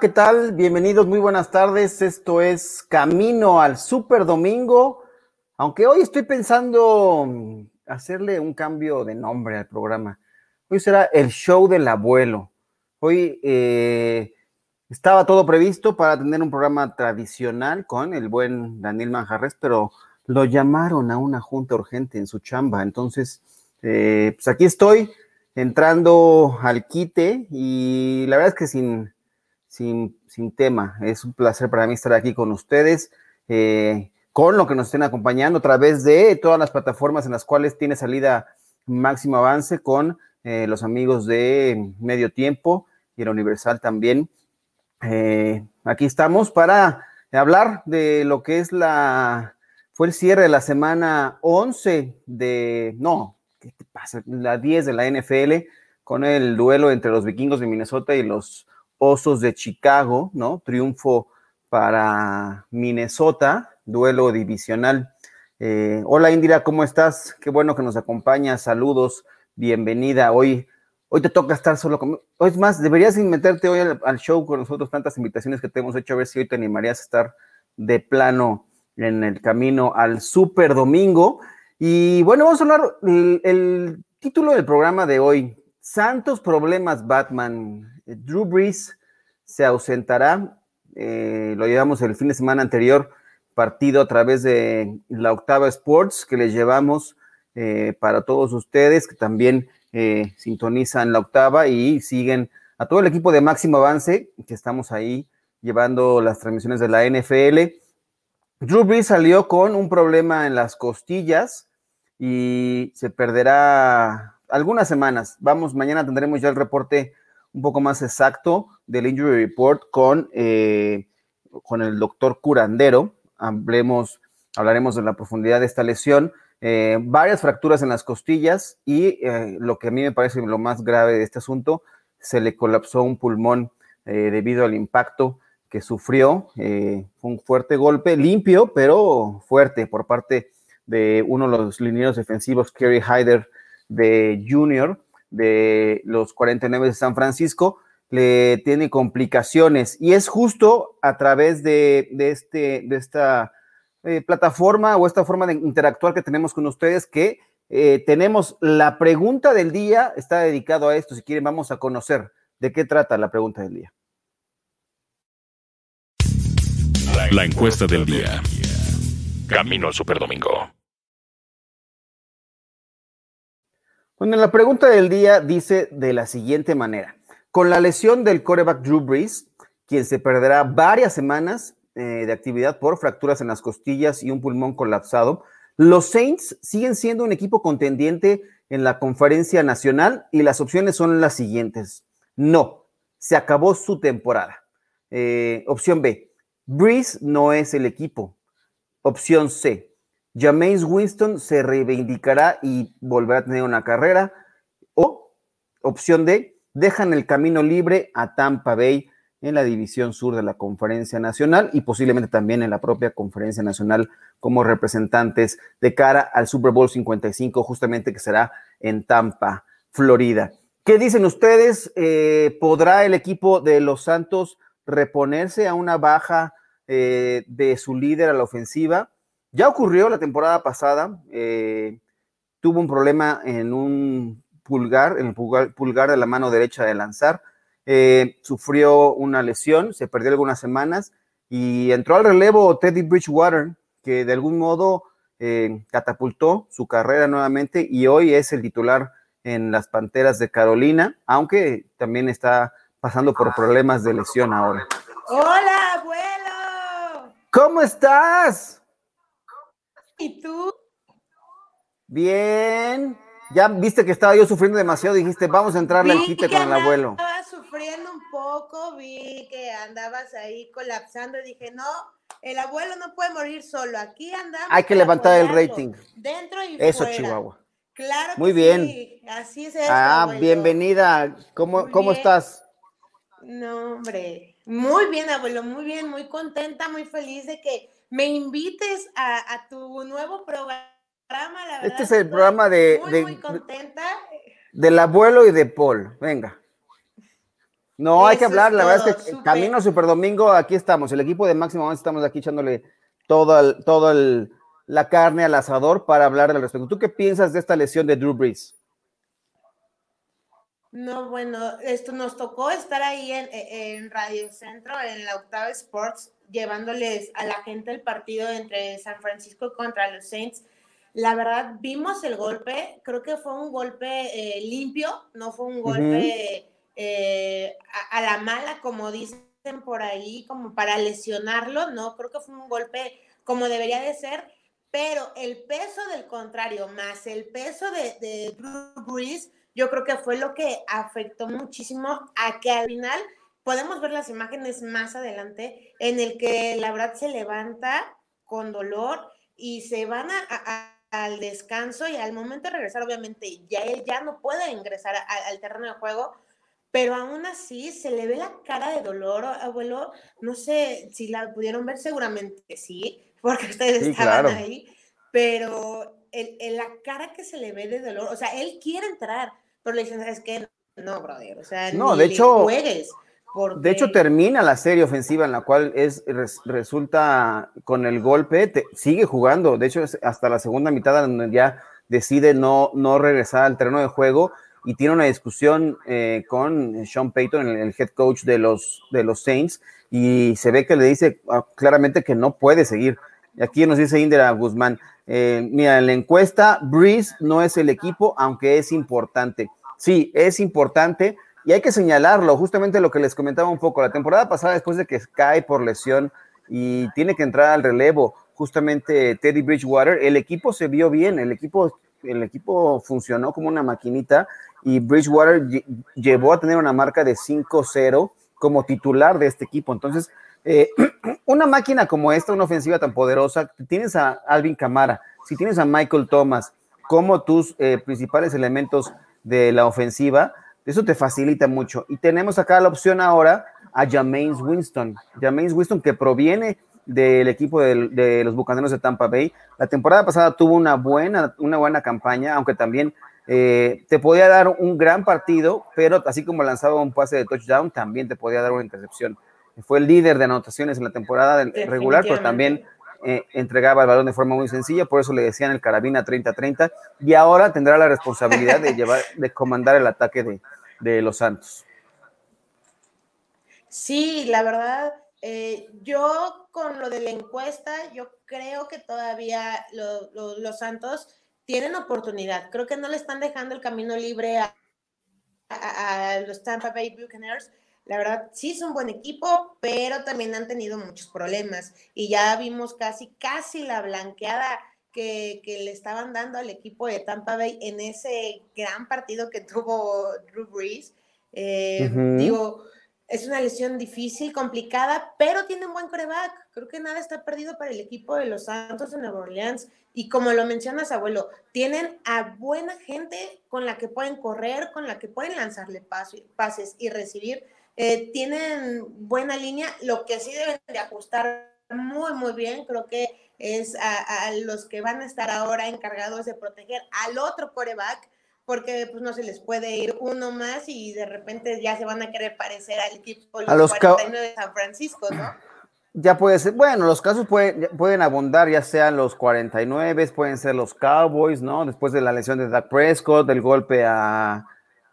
¿qué tal? Bienvenidos, muy buenas tardes. Esto es Camino al Super Domingo. Aunque hoy estoy pensando hacerle un cambio de nombre al programa. Hoy será el show del abuelo. Hoy eh, estaba todo previsto para tener un programa tradicional con el buen Daniel Manjarres, pero lo llamaron a una junta urgente en su chamba. Entonces, eh, pues aquí estoy entrando al quite y la verdad es que sin, sin, sin tema. Es un placer para mí estar aquí con ustedes, eh, con lo que nos estén acompañando a través de todas las plataformas en las cuales tiene salida máximo avance con eh, los amigos de Medio Tiempo y la Universal también. Eh, aquí estamos para hablar de lo que es la, fue el cierre de la semana 11 de, no, ¿qué te pasa? La 10 de la NFL con el duelo entre los vikingos de Minnesota y los Osos de Chicago, ¿no? Triunfo para Minnesota, duelo divisional. Eh, hola Indira, ¿cómo estás? Qué bueno que nos acompañas. Saludos, bienvenida. Hoy, hoy te toca estar solo conmigo. Es más, deberías meterte hoy al, show con nosotros, tantas invitaciones que te hemos hecho, a ver si hoy te animarías a estar de plano en el camino al Super Domingo. Y bueno, vamos a hablar el título del programa de hoy, Santos Problemas Batman. Drew Brees se ausentará. Eh, lo llevamos el fin de semana anterior, partido a través de la Octava Sports, que les llevamos eh, para todos ustedes, que también eh, sintonizan la Octava y siguen a todo el equipo de Máximo Avance, que estamos ahí llevando las transmisiones de la NFL. Drew Brees salió con un problema en las costillas y se perderá algunas semanas. Vamos, mañana tendremos ya el reporte un poco más exacto del Injury Report con, eh, con el doctor Curandero. Hablemos, hablaremos de la profundidad de esta lesión. Eh, varias fracturas en las costillas y eh, lo que a mí me parece lo más grave de este asunto, se le colapsó un pulmón debido al impacto que sufrió. fue un fuerte golpe, limpio, pero fuerte por parte de uno de los linieros defensivos, Kerry Hyder de Junior, de los 49 de San Francisco, le tiene complicaciones y es justo a través de, este, de esta eh, plataforma o esta forma de interactuar que tenemos con ustedes que eh, tenemos la pregunta del día, está dedicado a esto, si quieren vamos a conocer de qué trata la pregunta del día. La encuesta del día. Camino al Superdomingo. Bueno, la pregunta del día dice de la siguiente manera. Con la lesión del coreback Drew Brees, quien se perderá varias semanas eh, de actividad por fracturas en las costillas y un pulmón colapsado, los Saints siguen siendo un equipo contendiente en la conferencia nacional y las opciones son las siguientes. No, se acabó su temporada. Eh, opción B, Brees no es el equipo. Opción C, Jameis Winston se reivindicará y volverá a tener una carrera. O, opción D, dejan el camino libre a Tampa Bay en la división sur de la Conferencia Nacional y posiblemente también en la propia Conferencia Nacional como representantes de cara al Super Bowl 55, justamente que será en Tampa, Florida. ¿Qué dicen ustedes? Eh, ¿Podrá el equipo de los Santos reponerse a una baja eh, de su líder a la ofensiva? Ya ocurrió la temporada pasada, eh, tuvo un problema en un pulgar, en el pulgar, de la mano derecha de lanzar, eh, sufrió una lesión, se perdió algunas semanas y entró al relevo Teddy Bridgewater, que de algún modo eh, catapultó su carrera nuevamente y hoy es el titular en las Panteras de Carolina, aunque también está pasando por problemas de lesión ahora. Hola, abuelo. ¿Cómo estás? ¿Y tú? Bien. Ya viste que estaba yo sufriendo demasiado, dijiste, vamos a entrarle al quite con el abuelo. Estaba sufriendo un poco, vi que andabas ahí colapsando dije, no, el abuelo no puede morir solo, aquí andamos. Hay que levantar el rating. Dentro y Eso, Chihuahua. Claro. Muy bien. Sí. Así es. ah, bienvenida. ¿Cómo, ¿cómo estás? No, hombre. Muy bien, abuelo, muy bien, muy contenta, muy feliz de que me invites a, tu nuevo programa, la verdad. Este es el programa de, muy, muy contenta. Del abuelo y de Paul. Venga. No, hay que hablar, la verdad es que camino Super Domingo, aquí estamos, el equipo de Máximo estamos aquí echándole todo el, todo el, la carne al asador para hablar al respecto. ¿Tú qué piensas de esta lesión de Drew Brees? No, bueno, esto nos tocó estar ahí en, en Radio Centro, en la Octava Sports, llevándoles a la gente el partido entre San Francisco contra los Saints. La verdad, vimos el golpe, creo que fue un golpe eh, limpio, no fue un golpe eh, a, la mala, como dicen por ahí, como para lesionarlo, no, creo que fue un golpe como debería de ser, pero el peso del contrario, más el peso de, de Drew Brees, yo creo que fue lo que afectó muchísimo a que al final podemos ver las imágenes más adelante en el que la verdad se levanta con dolor y se van al descanso y al momento de regresar, obviamente, ya él ya no puede ingresar al terreno de juego, pero aún así se le ve la cara de dolor, abuelo. No sé si la pudieron ver, seguramente sí, porque ustedes estaban ahí, pero el, la cara que se le ve de dolor, o sea, él quiere entrar, pero le dicen, ¿sabes qué? No, brother, o sea, no, de hecho, juegues. De hecho, termina la serie ofensiva en la cual es resulta con el golpe, sigue jugando. De hecho, es hasta la segunda mitad donde ya decide no, no regresar al terreno de juego y tiene una discusión eh, con Sean Payton, el, head coach de los, de los Saints, y se ve que le dice ah, claramente que no puede seguir. Aquí nos dice Indira Guzmán, eh, mira, en la encuesta, Breeze no es el equipo, aunque es importante. Sí, es importante, y hay que señalarlo, justamente lo que les comentaba un poco, la temporada pasada, después de que cae por lesión y tiene que entrar al relevo, justamente Teddy Bridgewater, el equipo se vio bien, el equipo, el equipo funcionó como una maquinita y Bridgewater llevó a tener una marca de 5-0 como titular de este equipo. Entonces, eh, una máquina como esta, una ofensiva tan poderosa, tienes a Alvin Camara, si tienes a Michael Thomas como tus eh, principales elementos de la ofensiva, eso te facilita mucho. Y tenemos acá la opción ahora a Jameis Winston. Jameis Winston que proviene del equipo de, los Bucaneros de Tampa Bay. La temporada pasada tuvo una buena, una buena campaña, aunque también eh, te podía dar un gran partido, pero así como lanzaba un pase de touchdown, también te podía dar una intercepción. Fue el líder de anotaciones en la temporada regular, pero también eh, entregaba el balón de forma muy sencilla, por eso le decían el carabina 30-30, y ahora tendrá la responsabilidad de llevar, de comandar el ataque de, los Santos. Sí, la verdad, eh, yo con lo de la encuesta, yo creo que todavía los Santos tienen oportunidad. Creo que no le están dejando el camino libre a, a los Tampa Bay Buccaneers la verdad, sí es un buen equipo, pero también han tenido muchos problemas y ya vimos casi, casi la blanqueada que, le estaban dando al equipo de Tampa Bay en ese gran partido que tuvo Drew Brees. Eh, digo, es una lesión difícil, complicada, pero tiene un buen coreback. Creo que nada está perdido para el equipo de los Santos de Nueva Orleans. Y como lo mencionas, abuelo, tienen a buena gente con la que pueden correr, con la que pueden lanzarle pases y recibir eh, tienen buena línea, lo que sí deben de ajustar muy, muy bien, creo que es a, los que van a estar ahora encargados de proteger al otro coreback, porque pues no se les puede ir uno más y de repente ya se van a querer parecer al equipo de los, 49 de San Francisco, ¿no? Ya puede ser, bueno, los casos pueden, pueden abundar, ya sean los 49, pueden ser los Cowboys, ¿no? Después de la lesión de Dak Prescott, del golpe a,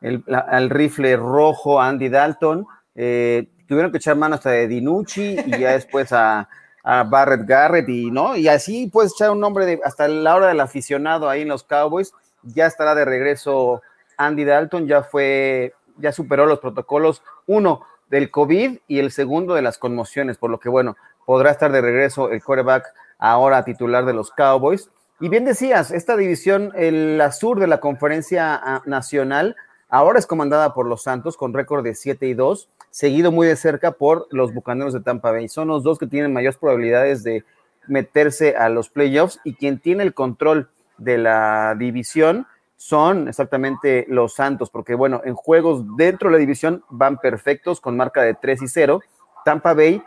el, al rifle rojo Andy Dalton, eh, tuvieron que echar mano hasta de Dinucci y ya después a, Barrett Garrett y no, y así puedes echar un nombre de hasta la hora del aficionado ahí en los Cowboys, ya estará de regreso Andy Dalton, ya fue, ya superó los protocolos, uno del COVID y el segundo de las conmociones, por lo que bueno, podrá estar de regreso el quarterback ahora titular de los Cowboys. Y bien decías, esta división, el sur de la conferencia ah, nacional, Ahora es comandada por los Santos con récord de 7 y 2, seguido muy de cerca por los Bucaneros de Tampa Bay. Son los dos que tienen mayores probabilidades de meterse a los playoffs y quien tiene el control de la división son exactamente los Santos, porque bueno, en juegos dentro de la división van perfectos con marca de 3 y 0. Tampa Bay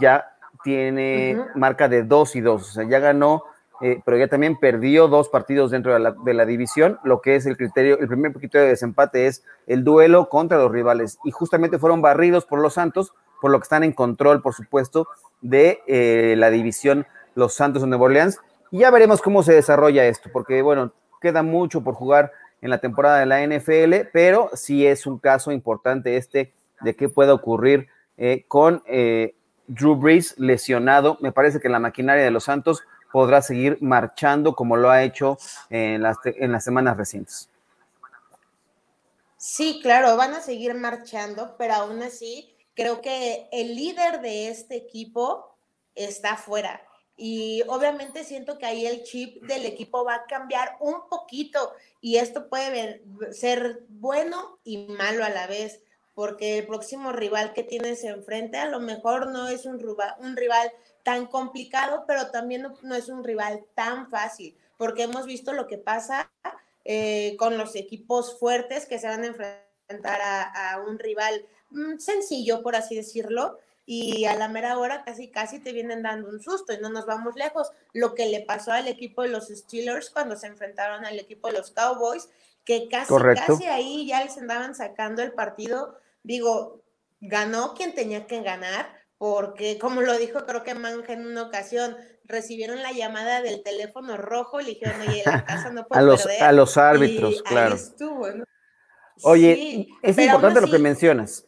ya tiene marca de 2 y 2, o sea, ya ganó eh, pero ya también perdió dos partidos dentro de la, de la, división. Lo que es el criterio, el primer criterio de desempate es el duelo contra los rivales. Y justamente fueron barridos por los Santos, por lo que están en control, por supuesto, de eh, la división Los Santos de Nueva Orleans. Y ya veremos cómo se desarrolla esto, porque bueno, queda mucho por jugar en la temporada de la NFL, pero sí es un caso importante este de qué puede ocurrir eh, con Drew Brees lesionado. Me parece que la maquinaria de los Santos podrá seguir marchando como lo ha hecho en las, en las semanas recientes. Sí, claro, van a seguir marchando, pero aún así creo que el líder de este equipo está fuera. Y obviamente siento que ahí el chip del equipo va a cambiar un poquito y esto puede ser bueno y malo a la vez, porque el próximo rival que tienes enfrente a lo mejor no es un un rival tan complicado, pero también no, es un rival tan fácil, porque hemos visto lo que pasa eh, con los equipos fuertes que se van a enfrentar a, un rival mm, sencillo, por así decirlo, y a la mera hora casi casi te vienen dando un susto y no nos vamos lejos. Lo que le pasó al equipo de los Steelers cuando se enfrentaron al equipo de los Cowboys, que casi casi ahí ya les andaban sacando el partido. Digo, ganó quien tenía que ganar, porque como lo dijo creo que Manja en una ocasión, recibieron la llamada del teléfono rojo y le dijeron, oye, la casa no puede a los, A los árbitros, claro. Oye, es importante lo que mencionas.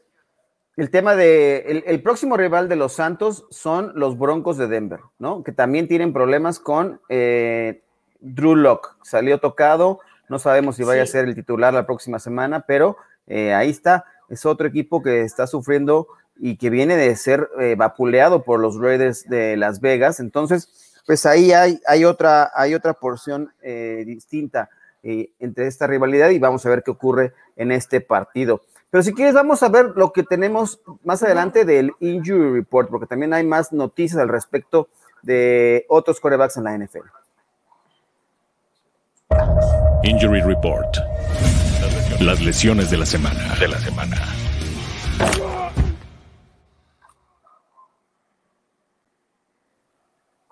El tema de el, próximo rival de los Santos son los Broncos de Denver, ¿no? Que también tienen problemas con eh, Drew Locke. Salió tocado, no sabemos si vaya a ser el titular la próxima semana, pero eh, ahí está. Es otro equipo que está sufriendo y que viene de ser eh, vapuleado por los Raiders de Las Vegas. Entonces, pues ahí hay, otra, hay otra porción eh, distinta eh, entre esta rivalidad y vamos a ver qué ocurre en este partido. Pero si quieres, vamos a ver lo que tenemos más adelante del Injury Report, porque también hay más noticias al respecto de otros corebacks en la NFL. Injury Report. Las lesiones. De la semana.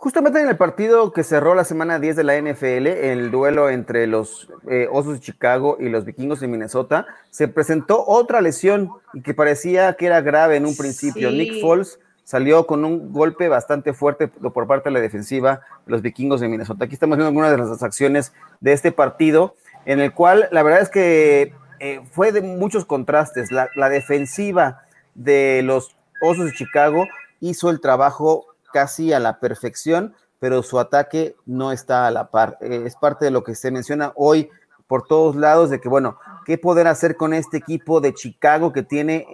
Justamente en el partido que cerró la semana 10 de la NFL, el duelo entre los eh, Osos de Chicago y los Vikingos de Minnesota, se presentó otra lesión y que parecía que era grave en un principio. Nick Foles salió con un golpe bastante fuerte por parte de la defensiva de los Vikingos de Minnesota. Aquí estamos viendo algunas de las acciones de este partido, en el cual la verdad es que eh, fue de muchos contrastes. la defensiva de los Osos de Chicago hizo el trabajo casi a la perfección, pero su ataque no está a la par. Eh, es parte de lo que se menciona hoy por todos lados de que, bueno, ¿qué poder hacer con este equipo de Chicago que tiene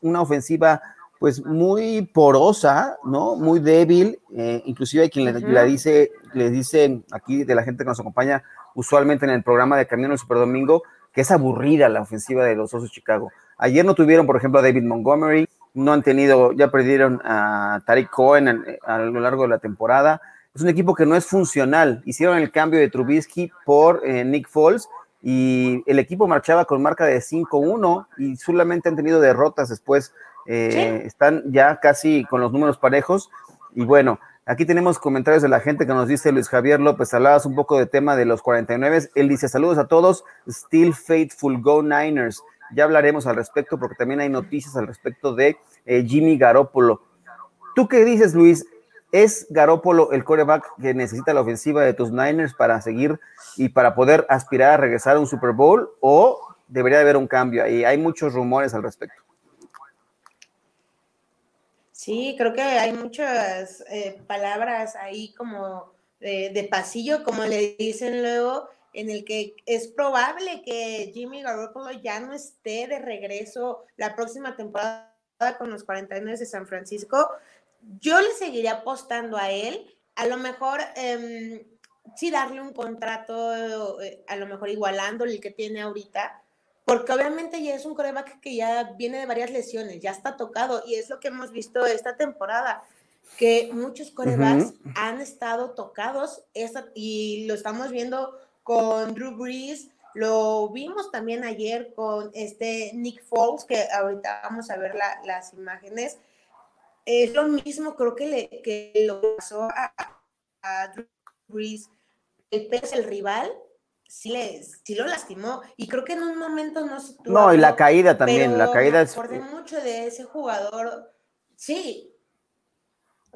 una ofensiva pues muy porosa, ¿no? Muy débil, eh, inclusive hay quien le, dice, le dice aquí de la gente que nos acompaña usualmente en el programa de Camino del Super Domingo, que es aburrida la ofensiva de los Osos Chicago. Ayer no tuvieron, por ejemplo, a David Montgomery, no han tenido, ya perdieron a Tariq Cohen a, lo largo de la temporada. Es un equipo que no es funcional. Hicieron el cambio de Trubisky por eh, Nick Foles y el equipo marchaba con marca de 5-1 y solamente han tenido derrotas después. Eh, están ya casi con los números parejos. Y bueno, aquí tenemos comentarios de la gente que nos dice Luis Javier López, hablabas un poco de tema de los 49. Él dice, saludos a todos, still faithful, go Niners. Ya hablaremos al respecto porque también hay noticias al respecto de eh, Jimmy Garoppolo. ¿Tú qué dices, Luis? ¿Es Garoppolo el coreback que necesita la ofensiva de tus Niners para seguir y para poder aspirar a regresar a un Super Bowl o debería haber un cambio ahí? Hay muchos rumores al respecto. Sí, creo que hay muchas eh, palabras ahí como de pasillo, como le dicen luego, en el que es probable que Jimmy Garoppolo ya no esté de regreso la próxima temporada con los 49 de San Francisco. Yo le seguiría apostando a él, a lo mejor eh, sí darle un contrato, eh, a lo mejor igualando el que tiene ahorita, porque obviamente ya es un coreback que ya viene de varias lesiones, ya está tocado y es lo que hemos visto esta temporada que muchos corebacks han estado tocados esta, y lo estamos viendo con Drew Brees, lo vimos también ayer con este Nick Foles, que ahorita vamos a ver las imágenes. Es lo mismo, creo que, le, que lo pasó a, Drew Brees, el pez, el rival, sí, le, sí lo lastimó. Y creo que en un momento no se tuvo. No, y la caída también, la caída me es. acordé mucho de ese jugador. Sí.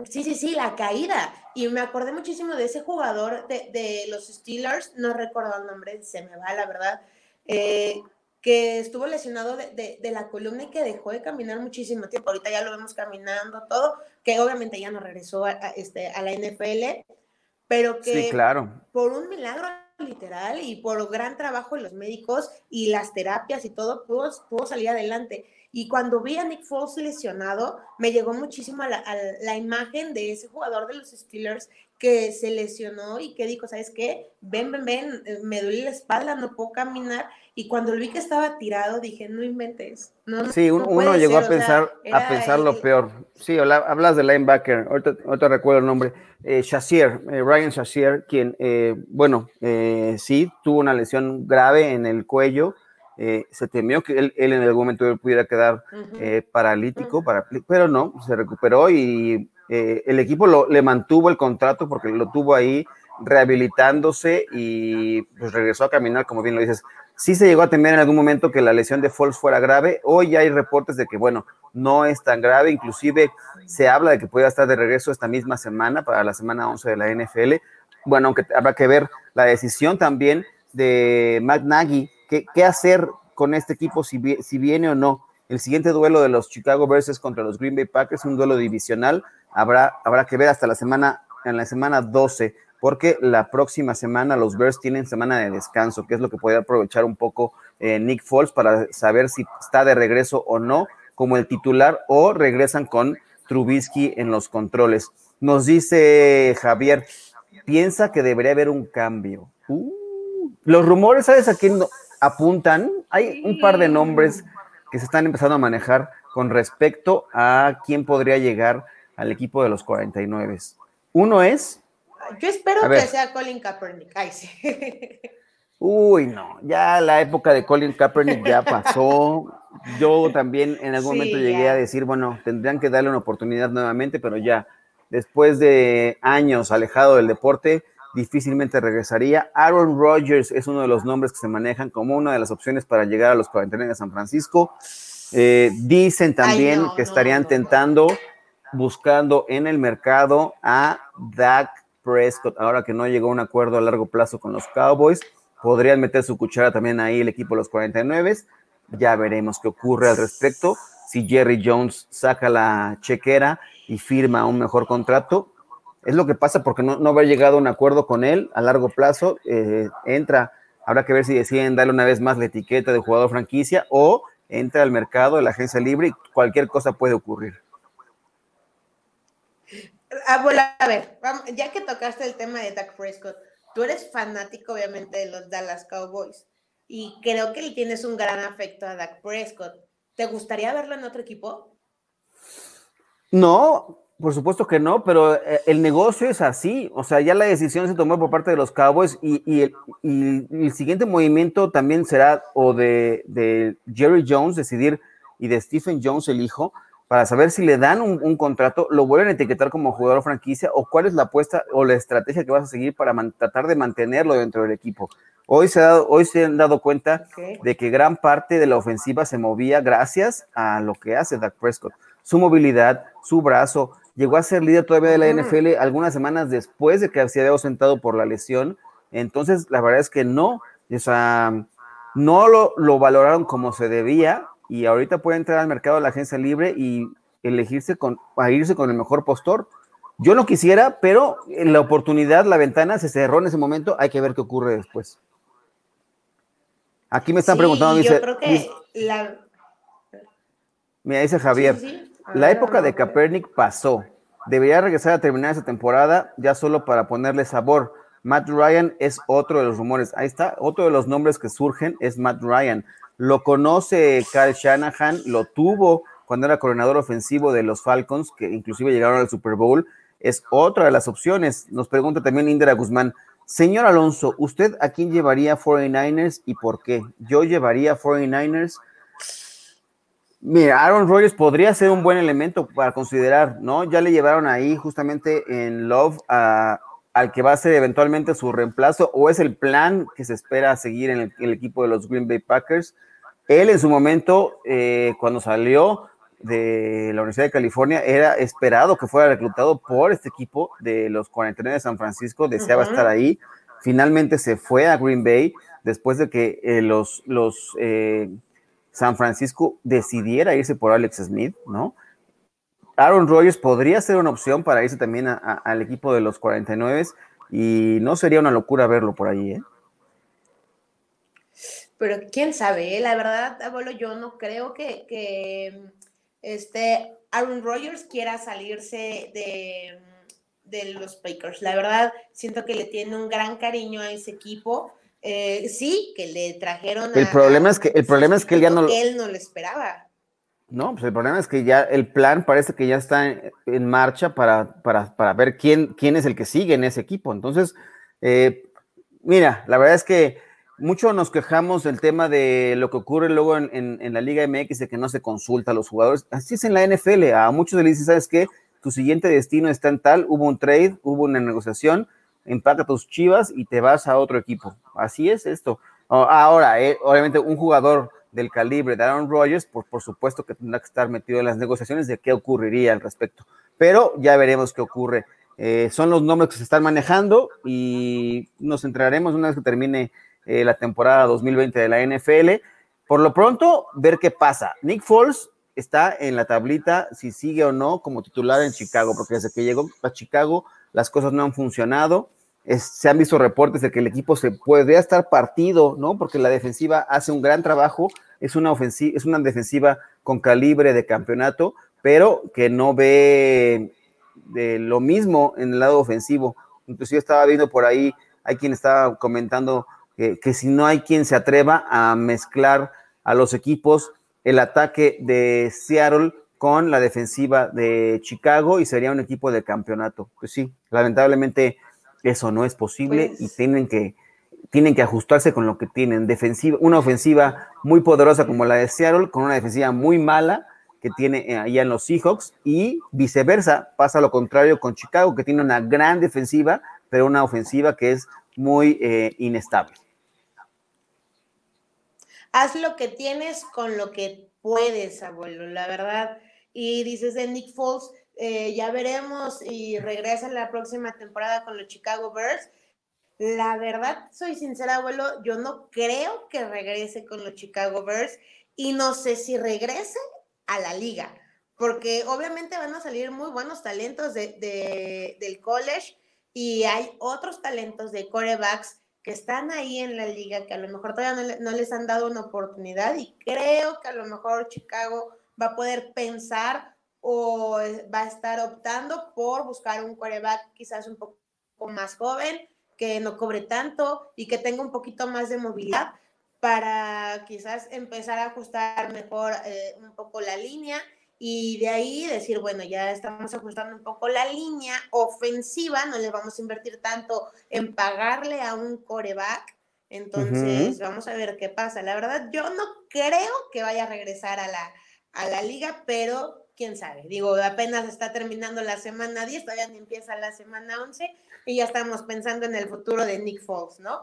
Sí, sí, sí, la caída. Y me acordé muchísimo de ese jugador de, de los Steelers, no recuerdo el nombre, se me va, la verdad, eh, que estuvo lesionado de, de, la columna y que dejó de caminar muchísimo tiempo. Ahorita ya lo vemos caminando todo, que obviamente ya no regresó a, este, a la NFL, pero que sí, claro. por un milagro literal y por gran trabajo de los médicos y las terapias y todo, pudo, pudo salir adelante. Y cuando vi a Nick Foles lesionado, me llegó muchísimo a la, a la, imagen de ese jugador de los Steelers que se lesionó y que dijo, ¿sabes qué? Ven, ven, ven, me duele la espalda, no puedo caminar. Y cuando vi que estaba tirado, dije, no inventes. No, sí, no uno llegó ser, a pensar, sea, a pensar lo peor. Sí, hablas de linebacker, ahorita, ahorita recuerdo el nombre, eh, Shazier, eh, Ryan Shazier, quien, eh, bueno, eh, sí, tuvo una lesión grave en el cuello, eh, se temió que él, él, en algún momento pudiera quedar uh -huh. eh, paralítico, uh -huh. para, pero no, se recuperó y eh, el equipo lo, le mantuvo el contrato porque lo tuvo ahí rehabilitándose y pues regresó a caminar, como bien lo dices. Sí se llegó a temer en algún momento que la lesión de Foles fuera grave. Hoy hay reportes de que, bueno, no es tan grave. Inclusive se habla de que pueda estar de regreso esta misma semana, para la semana 11 de la NFL. Bueno, aunque habrá que ver la decisión también de Matt Nagy, qué, hacer con este equipo, si, viene o no. El siguiente duelo de los Chicago Bears contra los Green Bay Packers, un duelo divisional. Habrá, habrá que ver hasta la semana, en la semana 12 porque la próxima semana los Bears tienen semana de descanso, que es lo que puede aprovechar un poco eh, Nick Foles para saber si está de regreso o no como el titular o regresan con Trubisky en los controles. Nos dice Javier, piensa que debería haber un cambio. Uh, los rumores, ¿sabes a quién apuntan? Hay un par de nombres que se están empezando a manejar con respecto a quién podría llegar al equipo de los 49. Uno es yo espero que sea Colin Kaepernick. Ay, sí. Uy, no, ya la época de Colin Kaepernick ya pasó. Yo también en algún sí, momento llegué ya. a decir, bueno, tendrían que darle una oportunidad nuevamente, pero ya después de años alejado del deporte, difícilmente regresaría. Aaron Rodgers es uno de los nombres que se manejan como una de las opciones para llegar a los 49 de San Francisco. Eh, dicen también Ay, no, que estarían no, tentando, buscando en el mercado a Dak Prescott, ahora que no llegó a un acuerdo a largo plazo con los Cowboys, podrían meter su cuchara también ahí el equipo de los 49. Ya veremos qué ocurre al respecto. Si Jerry Jones saca la chequera y firma un mejor contrato, es lo que pasa porque no, no haber llegado a un acuerdo con él a largo plazo, eh, entra, habrá que ver si deciden darle una vez más la etiqueta de jugador franquicia o entra al mercado de la agencia libre y cualquier cosa puede ocurrir. Ah, a ver, ya que tocaste el tema de Dak Prescott, tú eres fanático obviamente de los Dallas Cowboys y creo que tienes un gran afecto a Dak Prescott. ¿Te gustaría verlo en otro equipo? No, por supuesto que no, pero eh, el negocio es así. O sea, ya la decisión se tomó por parte de los Cowboys y, y, el, y el, siguiente movimiento también será o de, de, Jerry Jones decidir y de Stephen Jones, el hijo, para saber si le dan un, un, contrato, lo vuelven a etiquetar como jugador franquicia o cuál es la apuesta o la estrategia que vas a seguir para man, tratar de mantenerlo dentro del equipo. Hoy se, ha dado, hoy se han dado cuenta okay. de que gran parte de la ofensiva se movía gracias a lo que hace Dak Prescott. Su movilidad, su brazo, llegó a ser líder todavía de la NFL algunas semanas después de que se había ausentado por la lesión. Entonces, la verdad es que no, o sea, no lo, lo valoraron como se debía y ahorita puede entrar al mercado de la agencia libre y elegirse con, a irse con el mejor postor. Yo no quisiera, pero la oportunidad, la ventana se cerró en ese momento, hay que ver qué ocurre después. Aquí me están sí, preguntando, yo dice, creo que la... Mira, dice Javier, sí, sí. La época de Kaepernick pasó. Debería regresar a terminar esa temporada ya solo para ponerle sabor. Matt Ryan es otro de los rumores. Ahí está, otro de los nombres que surgen es Matt Ryan. Lo conoce Kyle Shanahan, lo tuvo cuando era coordinador ofensivo de los Falcons, que inclusive llegaron al Super Bowl. Es otra de las opciones. Nos pregunta también Indra Guzmán. Señor Alonso, ¿usted a quién llevaría 49ers y por qué? Yo llevaría 49ers Mira, Aaron Rodgers podría ser un buen elemento para considerar, ¿no? Ya le llevaron ahí justamente en Love a, al que va a ser eventualmente su reemplazo o es el plan que se espera seguir en el, equipo de los Green Bay Packers. Él en su momento, eh, cuando salió de la Universidad de California, era esperado que fuera reclutado por este equipo de los 49 de San Francisco, deseaba estar ahí. Finalmente se fue a Green Bay después de que eh, los, los eh, San Francisco decidiera irse por Alex Smith, ¿no? Aaron Rodgers podría ser una opción para irse también al equipo de los 49 y no sería una locura verlo por ahí, ¿eh? Pero quién sabe, ¿eh? la verdad, abuelo, yo no creo que, este Aaron Rodgers quiera salirse de, de, los Packers. La verdad, siento que le tiene un gran cariño a ese equipo. Eh, sí, que le trajeron. El problema es que el problema es que él ya no. Él no lo esperaba. No, pues el problema es que ya el plan parece que ya está en, marcha para, para, ver quién, quién es el que sigue en ese equipo. Entonces, eh, mira, la verdad es que mucho nos quejamos del tema de lo que ocurre luego en, la Liga MX, de que no se consulta a los jugadores. Así es en la NFL. A muchos les dicen, ¿sabes qué? Tu siguiente destino está en tal, hubo un trade, hubo una negociación, empaca tus chivas y te vas a otro equipo. Así es esto. Ahora, eh, obviamente, un jugador del calibre de Aaron Rodgers, pues por supuesto que tendrá que estar metido en las negociaciones de qué ocurriría al respecto. Pero ya veremos qué ocurre. Eh, son los nombres que se están manejando y nos entraremos una vez que termine eh, la temporada 2020 de la NFL. Por lo pronto, ver qué pasa. Nick Foles está en la tablita si sigue o no como titular en Chicago, porque desde que llegó a Chicago las cosas no han funcionado se han visto reportes de que el equipo se podría estar partido, ¿no? Porque la defensiva hace un gran trabajo, es una es una defensiva con calibre de campeonato, pero que no ve de lo mismo en el lado ofensivo. Inclusive estaba viendo por ahí, hay quien estaba comentando que, que si no hay quien se atreva a mezclar a los equipos el ataque de Seattle con la defensiva de Chicago y sería un equipo de campeonato. Pues sí, lamentablemente eso no es posible y pues tienen que, tienen que ajustarse con lo que tienen. Defensiva, una ofensiva muy poderosa como la de Seattle, con una defensiva muy mala que tiene eh, allá en los Seahawks y viceversa, pasa lo contrario con Chicago, que tiene una gran defensiva, pero una ofensiva que es muy eh, inestable. Haz lo que tienes con lo que puedes, abuelo, la verdad. Y dices de Nick Foles, eh, ya veremos y regresa la próxima temporada con los Chicago Bears. La verdad, soy sincera, abuelo, yo no creo que regrese con los Chicago Bears y no sé si regrese a la liga, porque obviamente van a salir muy buenos talentos de, del college y hay otros talentos de corebacks que están ahí en la liga que a lo mejor todavía no les han dado una oportunidad y creo que a lo mejor Chicago va a poder pensar o va a estar optando por buscar un quarterback quizás un poco más joven, que no cobre tanto y que tenga un poquito más de movilidad para quizás empezar a ajustar mejor eh, un poco la línea y de ahí decir, bueno, ya estamos ajustando un poco la línea ofensiva, no le vamos a invertir tanto en pagarle a un coreback. Entonces, vamos a ver qué pasa. La verdad, yo no creo que vaya a regresar a la, a la liga, pero quién sabe. Digo, apenas está terminando la semana 10, todavía ni empieza la semana 11 y ya estamos pensando en el futuro de Nick Foles, ¿no?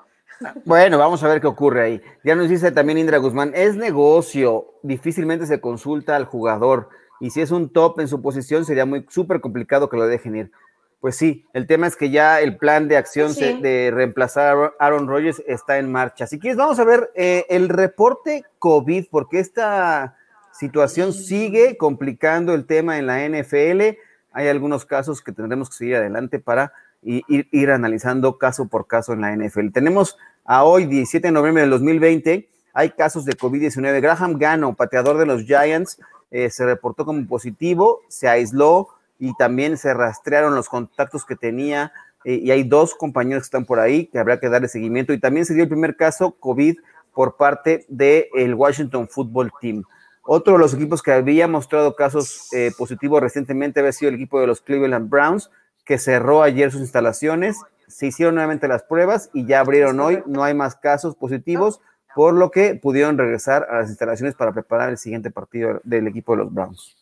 Bueno, vamos a ver qué ocurre ahí. Ya nos dice también Indra Guzmán, es negocio, difícilmente se consulta al jugador y si es un top en su posición sería muy súper complicado que lo dejen ir. Pues sí, el tema es que ya el plan de acción de reemplazar a Aaron Rodgers está en marcha. Si quieres, vamos a ver eh, el reporte COVID, porque esta situación sigue complicando el tema en la NFL. Hay algunos casos que tendremos que seguir adelante para ir, analizando caso por caso en la NFL. Tenemos a hoy, 17 de noviembre del 2020, hay casos de COVID-19. Graham Gano, pateador de los Giants, eh, se reportó como positivo, se aisló y también se rastrearon los contactos que tenía. Eh, y hay dos compañeros que están por ahí que habrá que darle seguimiento. Y también se dio el primer caso COVID por parte del Washington Football Team. Otro de los equipos que había mostrado casos eh, positivos recientemente había sido el equipo de los Cleveland Browns, que cerró ayer sus instalaciones. Se hicieron nuevamente las pruebas y ya abrieron hoy. No hay más casos positivos, por lo que pudieron regresar a las instalaciones para preparar el siguiente partido del equipo de los Browns.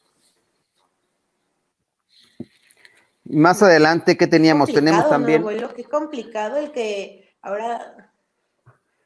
Más adelante, ¿qué teníamos? Tenemos también. ¿no, Qué complicado el que ahora.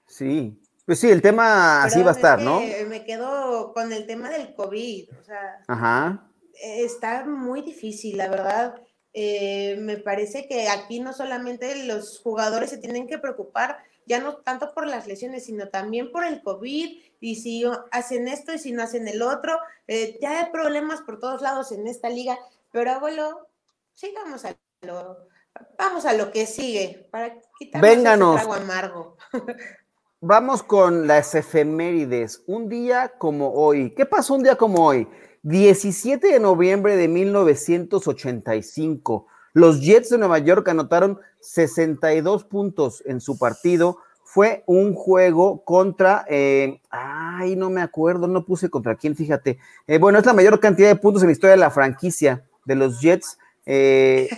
Sí, pues sí, el tema así va a estar, ¿no? Me quedo con el tema del COVID, o sea. Ajá. Está muy difícil, la verdad. Eh, me parece que aquí no solamente los jugadores se tienen que preocupar, ya no tanto por las lesiones, sino también por el COVID, y si hacen esto y si no hacen el otro, eh, ya hay problemas por todos lados en esta liga, pero abuelo, sigamos a lo, vamos a lo que sigue, para quitarnos Vénganos. trago amargo. Vamos con las efemérides. Un día como hoy. ¿Qué pasó un día como hoy? 17 de noviembre de 1985. Los Jets de Nueva York anotaron 62 puntos en su partido. Fue un juego contra, eh, ay, no me acuerdo, no puse contra quién, fíjate. Eh, bueno, es la mayor cantidad de puntos en la historia de la franquicia de los Jets. Eh,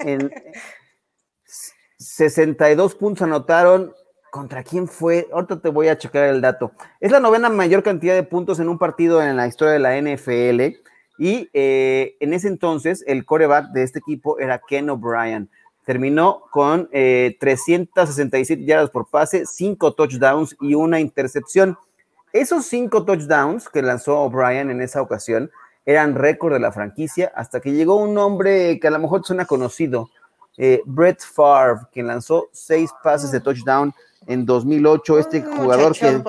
en, 62 puntos anotaron ¿Contra quién fue? Ahorita te voy a checar el dato. Es la novena mayor cantidad de puntos en un partido en la historia de la NFL. Y eh, en ese entonces, el coreback de este equipo era Ken O'Brien. Terminó con 367 eh, yardas por pase, 5 touchdowns y una intercepción. Esos 5 touchdowns que lanzó O'Brien en esa ocasión eran récord de la franquicia hasta que llegó un hombre que a lo mejor suena conocido, eh, Brett Favre, quien lanzó 6 pases de touchdown en 2008, este jugador que...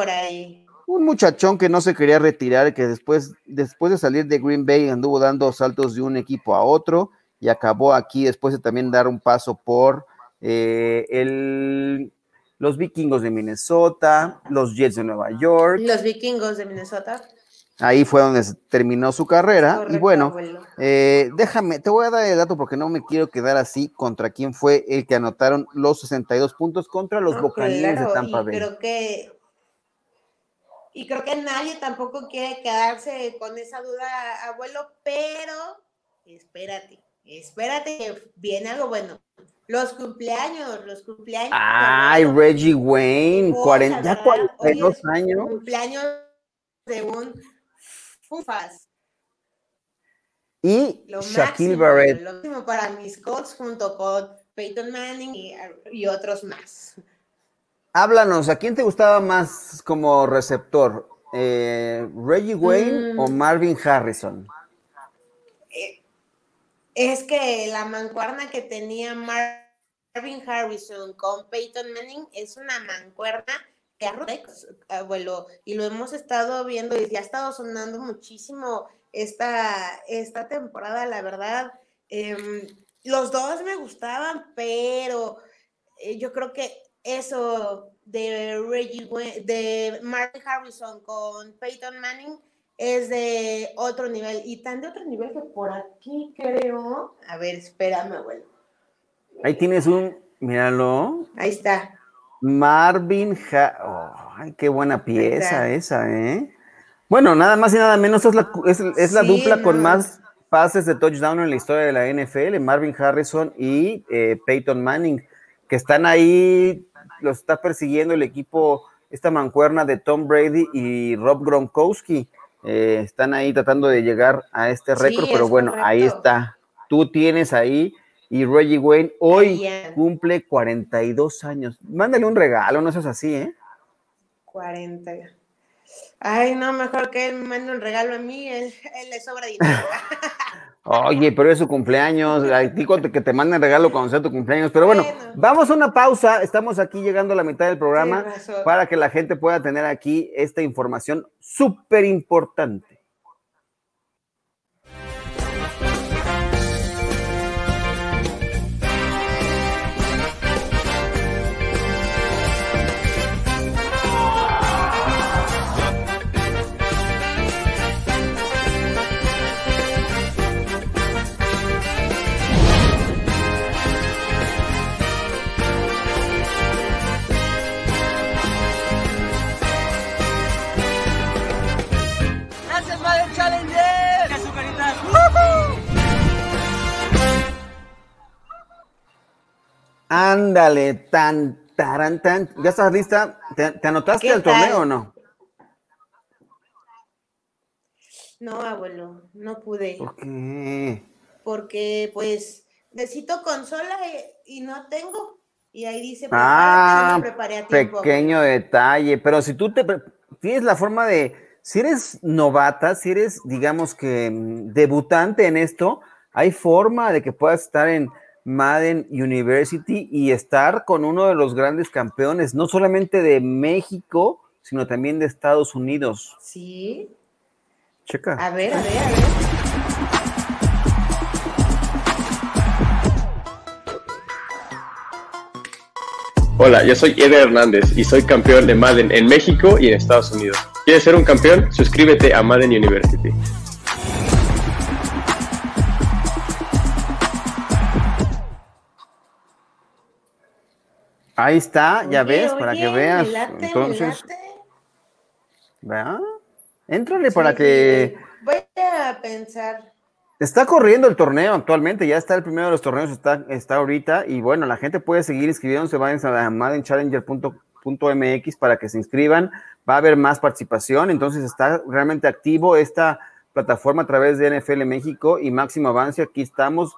Un muchachón que no se quería retirar, que después, después de salir de Green Bay anduvo dando saltos de un equipo a otro y acabó aquí después de también dar un paso por eh, el, los vikingos de Minnesota, los Jets de Nueva York. Los vikingos de Minnesota. Ahí fue donde terminó su carrera. y bueno, eh, déjame, te voy a dar el dato porque no me quiero quedar así contra quién fue el que anotaron los 62 puntos contra los no, de Tampa Bay. Creo que, y creo que nadie tampoco quiere quedarse con esa duda, abuelo, pero espérate, espérate que viene algo bueno. Los cumpleaños, los cumpleaños. Ay, Reggie Wayne, 40, ya 42 años. Cumpleaños de un Fufas. Y Shaquille Barrett. Lo último para mis Colts junto con Peyton Manning y, otros más. Háblanos, ¿a quién te gustaba más como receptor? Eh, ¿Reggie Wayne o mm. Marvin Harrison? Eh, es que la mancuerna que tenía Marvin Harrison con Peyton Manning es una mancuerna abuelo, y lo hemos estado viendo y ya ha estado sonando muchísimo esta, esta temporada, la verdad. Em, los dos me gustaban, pero eh, yo creo que eso de Reggie, de Mark Harrison con Peyton Manning es de otro nivel y tan de otro nivel que por aquí creo. A ver, espérame, abuelo. Ahí tienes un, míralo. Ahí está. Marvin Ay, qué buena pieza esa, ¿eh? Bueno, nada más y nada menos es la, es, la dupla con más pases de touchdown en la historia de la NFL, Marvin Harrison y eh, Peyton Manning, que están ahí, los está persiguiendo el equipo, esta mancuerna de Tom Brady y Rob Gronkowski. Eh, están ahí tratando de llegar a este récord, pero bueno, ahí está. Tú tienes ahí y Reggie Wayne hoy cumple 42 años. Mándale un regalo, no seas así, ¿eh? 40. Ay, no, mejor que él me mande un regalo a mí, él, le sobra dinero. Oye, pero es su cumpleaños, digo que te manden regalo cuando sea tu cumpleaños. Pero bueno, vamos a una pausa. Estamos aquí llegando a la mitad del programa para que la gente pueda tener aquí esta información súper importante. Ándale, tan, taran, tan. ¿Ya estás lista? ¿Te, anotaste el torneo o no? No, abuelo, no pude. ¿Por qué? Porque, pues, necesito consola y, no tengo. Y ahí dice, ah, pequeño detalle, pero si tú te tienes la forma de, si eres novata, si eres, digamos que mm, debutante en esto, hay forma de que puedas estar en Madden University y estar con uno de los grandes campeones, no solamente de México, sino también de Estados Unidos. Sí. Checa. A ver, a ver, a ver. Hola, yo soy Eder Hernández y soy campeón de Madden en México y en Estados Unidos. ¿Quieres ser un campeón? Suscríbete a Madden University. Ahí está, ya ves, para que veas. Entonces, vea, éntrale para que. Voy a pensar. Está corriendo el torneo actualmente, ya está el primero de los torneos, está, está ahorita, y bueno, la gente puede seguir inscribiéndose, vayan a maddenchallenger.mx para que se inscriban, va a haber más participación, entonces está realmente activo esta plataforma a través de NFL México y Máximo Avance, aquí estamos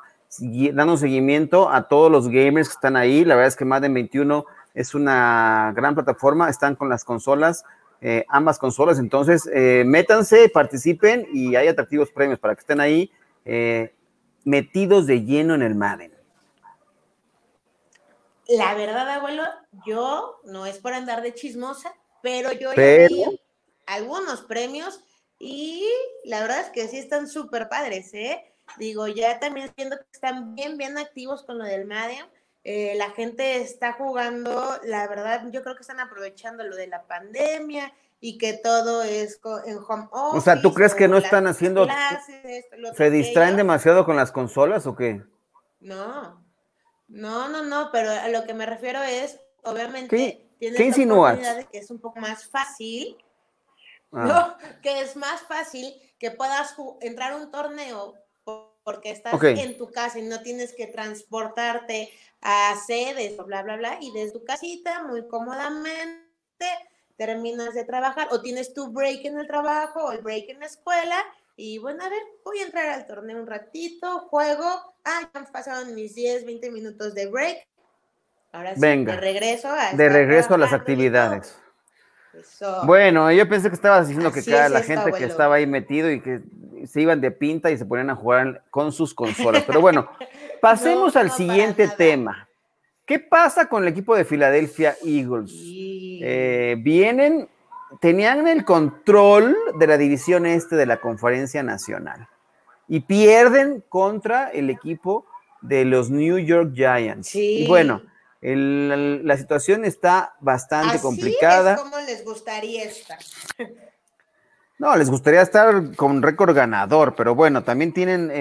dando seguimiento a todos los gamers que están ahí, la verdad es que Madden 21 es una gran plataforma, están con las consolas, eh, ambas consolas, entonces eh, métanse, participen y hay atractivos premios para que estén ahí eh, metidos de lleno en el Madden? La verdad, abuelo, yo no es por andar de chismosa, pero yo ya vi algunos premios y la verdad es que sí están súper padres, ¿eh? Digo, ya también viendo que están bien, bien activos con lo del Madden. Eh, la gente está jugando, la verdad, yo creo que están aprovechando lo de la pandemia y que todo es en home office. O sea, ¿tú crees que no están haciendo... ¿Se distraen demasiado con las consolas o qué? No, no, no, no, pero a lo que me refiero es, obviamente, ¿Qué, ¿qué insinúas? que es un poco más fácil, ah. ¿no? Que es más fácil que puedas entrar a un torneo porque estás en tu casa y no tienes que transportarte a sedes o bla, bla, bla, y desde tu casita muy cómodamente terminas de trabajar o tienes tu break en el trabajo o el break en la escuela y bueno, a ver, voy a entrar al torneo un ratito, juego, ah, ya han pasado mis 10, 20 minutos de break. Ahora sí, Venga, de regreso a, de regreso a las actividades. Bueno, yo pensé que estabas diciendo que la gente que estaba ahí metido y que se iban de pinta y se ponían a jugar con sus consolas. Pero bueno, pasemos al siguiente tema. ¿Qué pasa con el equipo de Philadelphia Eagles? Eh, vienen, tenían el control de la división este de la conferencia nacional y pierden contra el equipo de los New York Giants. Y bueno, la situación está bastante complicada. Es como les gustaría estar. No, les gustaría estar con récord ganador, pero bueno, también tienen.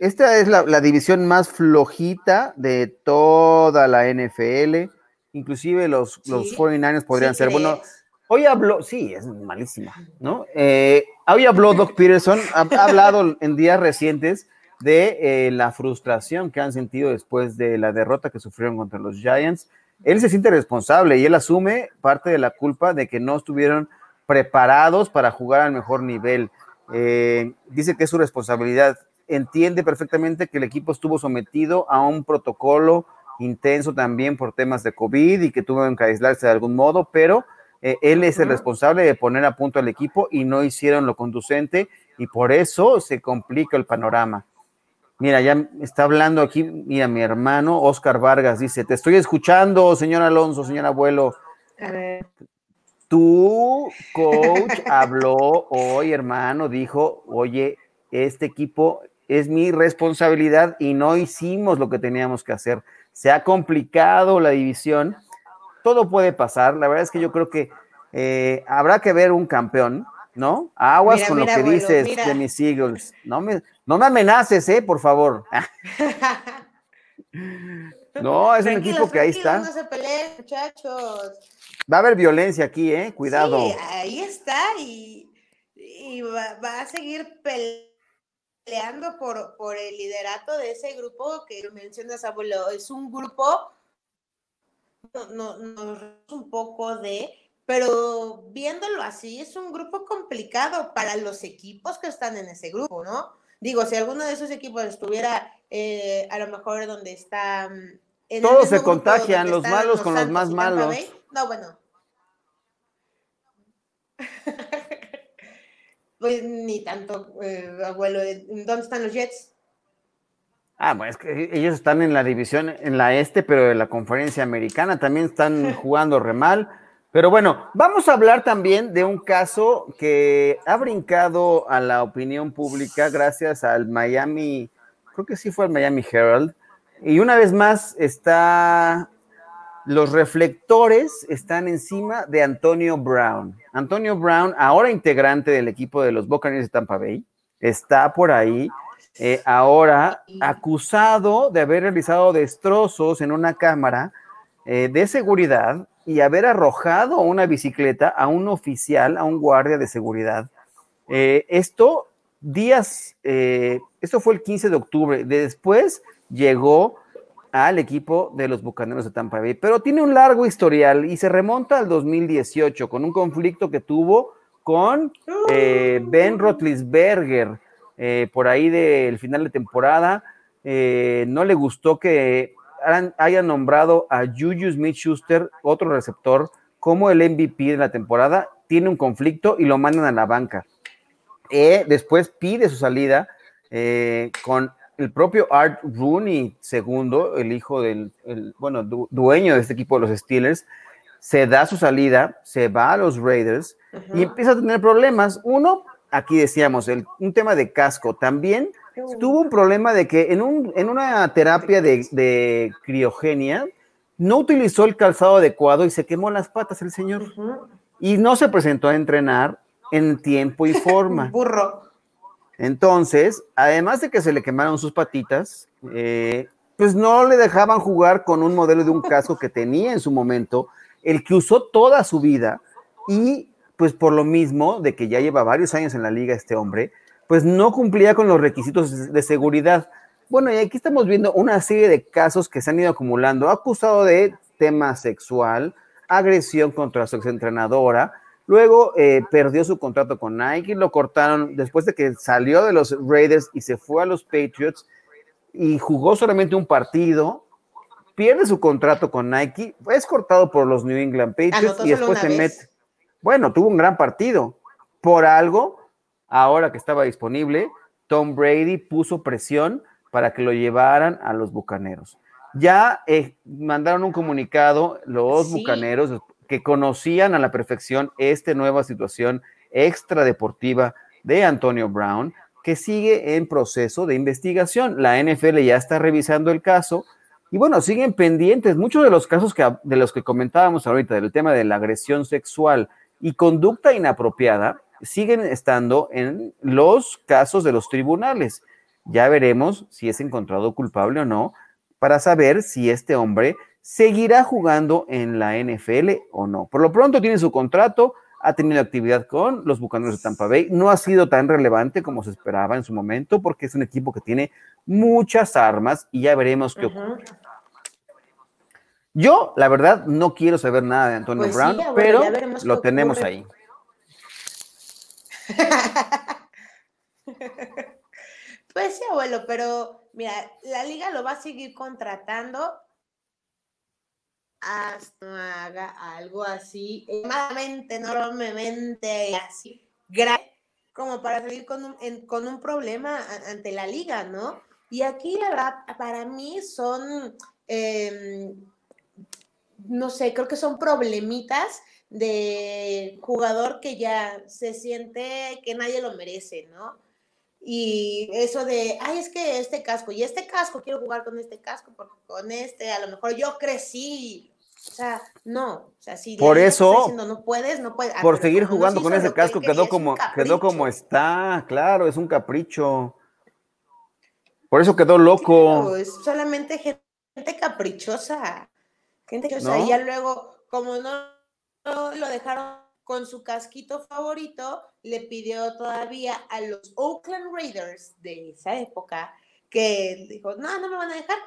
esta es la, división más flojita de toda la NFL. Inclusive los, los 49ers podrían ser. Bueno, hoy habló, sí, es malísima, ¿no? Eh, hoy habló Doc Peterson, ha, hablado en días recientes de eh, la frustración que han sentido después de la derrota que sufrieron contra los Giants. Él se siente responsable y él asume parte de la culpa de que no estuvieron preparados para jugar al mejor nivel. Eh, dice que es su responsabilidad. Entiende perfectamente que el equipo estuvo sometido a un protocolo intenso también por temas de COVID y que tuvo que aislarse de algún modo, pero eh, él es el responsable de poner a punto al equipo y no hicieron lo conducente y por eso se complica el panorama. Mira, ya está hablando aquí, mira, mi hermano Oscar Vargas dice, te estoy escuchando, señor Alonso, señor abuelo. Tu coach habló hoy, hermano, dijo, oye, este equipo es mi responsabilidad y no hicimos lo que teníamos que hacer. Se ha complicado la división. Todo puede pasar. La verdad es que yo creo que eh, habrá que ver un campeón, ¿no? Aguas con lo que dices de mis Eagles. No me, no me amenaces, ¿eh? Por favor. no, es un equipo que ahí está. No se peleen, muchachos. Va a haber violencia aquí, ¿eh? Cuidado. Ahí está y, va, a seguir peleando por, por el liderato de ese grupo que mencionas, abuelo. Es un grupo, no, no, un poco de, pero viéndolo así, es un grupo complicado para los equipos que están en ese grupo, ¿no? Digo, si alguno de esos equipos estuviera eh, a lo mejor donde está... Mm, Todos se contagian, los malos con los más malos. no, bueno. pues ni tanto, eh, abuelo. ¿Dónde están los Jets? Ah, bueno, es que ellos están en la división, en la este, pero en la conferencia americana también están jugando re mal. Pero bueno, vamos a hablar también de un caso que ha brincado a la opinión pública gracias al Miami, creo que sí fue el Miami Herald. Y una vez más está, los reflectores están encima de Antonio Brown. Antonio Brown, ahora integrante del equipo de los Buccaneers de Tampa Bay, está por ahí eh, ahora acusado de haber realizado destrozos en una cámara eh, de seguridad y haber arrojado una bicicleta a un oficial, a un guardia de seguridad. Eh, esto días, esto fue el 15 de octubre, después llegó al equipo de los Bucaneros de Tampa Bay, pero tiene un largo historial y se remonta al 2018 con un conflicto que tuvo con Ben Rotlisberger, eh, por ahí del final de temporada. Eh, no le gustó que hayan nombrado a Juju Smith Schuster, otro receptor, como el MVP de la temporada. Tiene un conflicto y lo mandan a la banca. Eh, después pide su salida con el propio Art Rooney, segundo, el hijo del, bueno, dueño de este equipo de los Steelers, se da su salida, se va a los Raiders y empieza a tener problemas. Uno, aquí decíamos, el, un tema de casco. También tuvo un problema de que en, un, en una terapia de, criogenia no utilizó el calzado adecuado y se quemó las patas el señor. Y no se presentó a entrenar en tiempo y forma. Burro. Entonces, además de que se le quemaron sus patitas, eh, pues no le dejaban jugar con un modelo de un casco que tenía en su momento, el que usó toda su vida y pues por lo mismo de que ya lleva varios años en la liga este hombre, pues no cumplía con los requisitos de seguridad. Bueno, y aquí estamos viendo una serie de casos que se han ido acumulando, acusado de tema sexual, agresión contra su exentrenadora, luego eh, perdió su contrato con Nike, lo cortaron después de que salió de los Raiders y se fue a los Patriots y jugó solamente un partido, pierde su contrato con Nike, es cortado por los New England Patriots y después se mete bueno, tuvo un gran partido. Por algo, ahora que estaba disponible, Tom Brady puso presión para que lo llevaran a los Bucaneros. Ya eh, mandaron un comunicado los Bucaneros que conocían a la perfección esta nueva situación extradeportiva de Antonio Brown, que sigue en proceso de investigación. La NFL ya está revisando el caso y bueno, siguen pendientes. Muchos de los casos que, de los que comentábamos ahorita, del tema de la agresión sexual y conducta inapropiada siguen estando en los casos de los tribunales. Ya veremos si es encontrado culpable o no para saber si este hombre seguirá jugando en la NFL o no. Por lo pronto tiene su contrato, ha tenido actividad con los Bucaneros de Tampa Bay. No ha sido tan relevante como se esperaba en su momento porque es un equipo que tiene muchas armas y ya veremos qué ocurre. Yo, la verdad, no quiero saber nada de Antonio pues Brown, pero lo tenemos ahí. pues sí, abuelo, pero mira, la liga lo va a seguir contratando haga algo así, extremadamente, enormemente así, como para salir con un, con un problema ante la liga, ¿no? Y aquí, la verdad, para mí son... Eh, no sé, creo que son problemitas de jugador que ya se siente que nadie lo merece, ¿no? Y eso de, ay, es que este casco, y este casco, quiero jugar con este casco, porque con este, a lo mejor yo crecí. O sea, no, o sea, si por eso, no puedes, no puedes. Ah, por seguir jugando con ese casco quedó como, quedó como está, claro, es un capricho. Por eso quedó loco. es solamente gente caprichosa. Gente que, o sea, ya luego, como no, lo dejaron con su casquito favorito, le pidió todavía a los Oakland Raiders de esa época que dijo, no, no me van a dejar.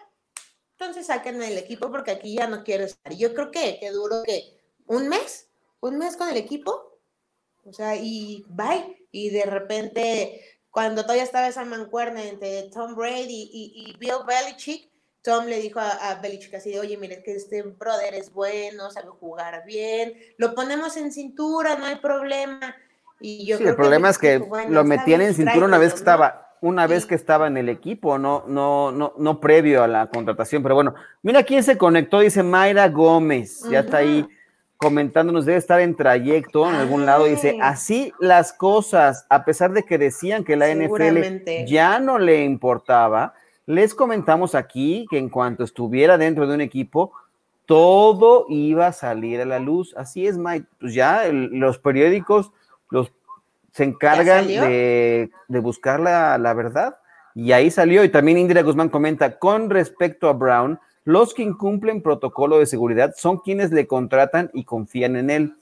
Entonces saquen el equipo porque aquí ya no quiero estar. Y yo creo que, que duró que un mes, un mes con el equipo. O sea, y bye. Y de repente cuando todavía estaba esa mancuerna entre Tom Brady y, Bill Belichick, Tom le dijo a, Belichick así de, oye, mire, que este brother es bueno, sabe jugar bien, lo ponemos en cintura, no hay problema. Y yo sí, el problema es que lo metían en cintura una vez que estaba una vez que estaba en el equipo, no, no, no, no previo a la contratación. Pero bueno, mira quién se conectó, dice Mayra Gómez, ya está ahí comentándonos, debe estar en trayecto en algún lado, dice, así las cosas, a pesar de que decían que la NFL ya no le importaba, les comentamos aquí que en cuanto estuviera dentro de un equipo, todo iba a salir a la luz. Así es, Mike. Pues ya los periódicos se encargan de, buscar la, la, verdad. Y ahí salió. Y también Indira Guzmán comenta, con respecto a Brown, los que incumplen protocolo de seguridad son quienes le contratan y confían en él.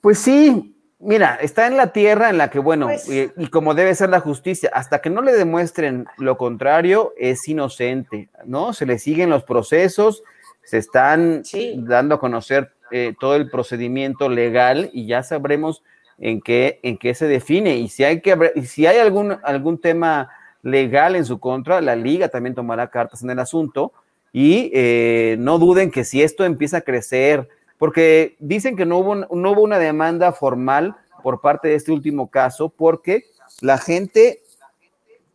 Pues sí, mira, está en la tierra en la que, bueno, pues y, como debe ser la justicia, hasta que no le demuestren lo contrario, es inocente, ¿no? Se le siguen los procesos, se están dando a conocer eh, todo el procedimiento legal y ya sabremos en qué, en qué se define. Y si hay, que, si hay algún, algún tema legal en su contra, la liga también tomará cartas en el asunto. Y eh, no duden que si esto empieza a crecer, porque dicen que no hubo, no hubo una demanda formal por parte de este último caso, porque la gente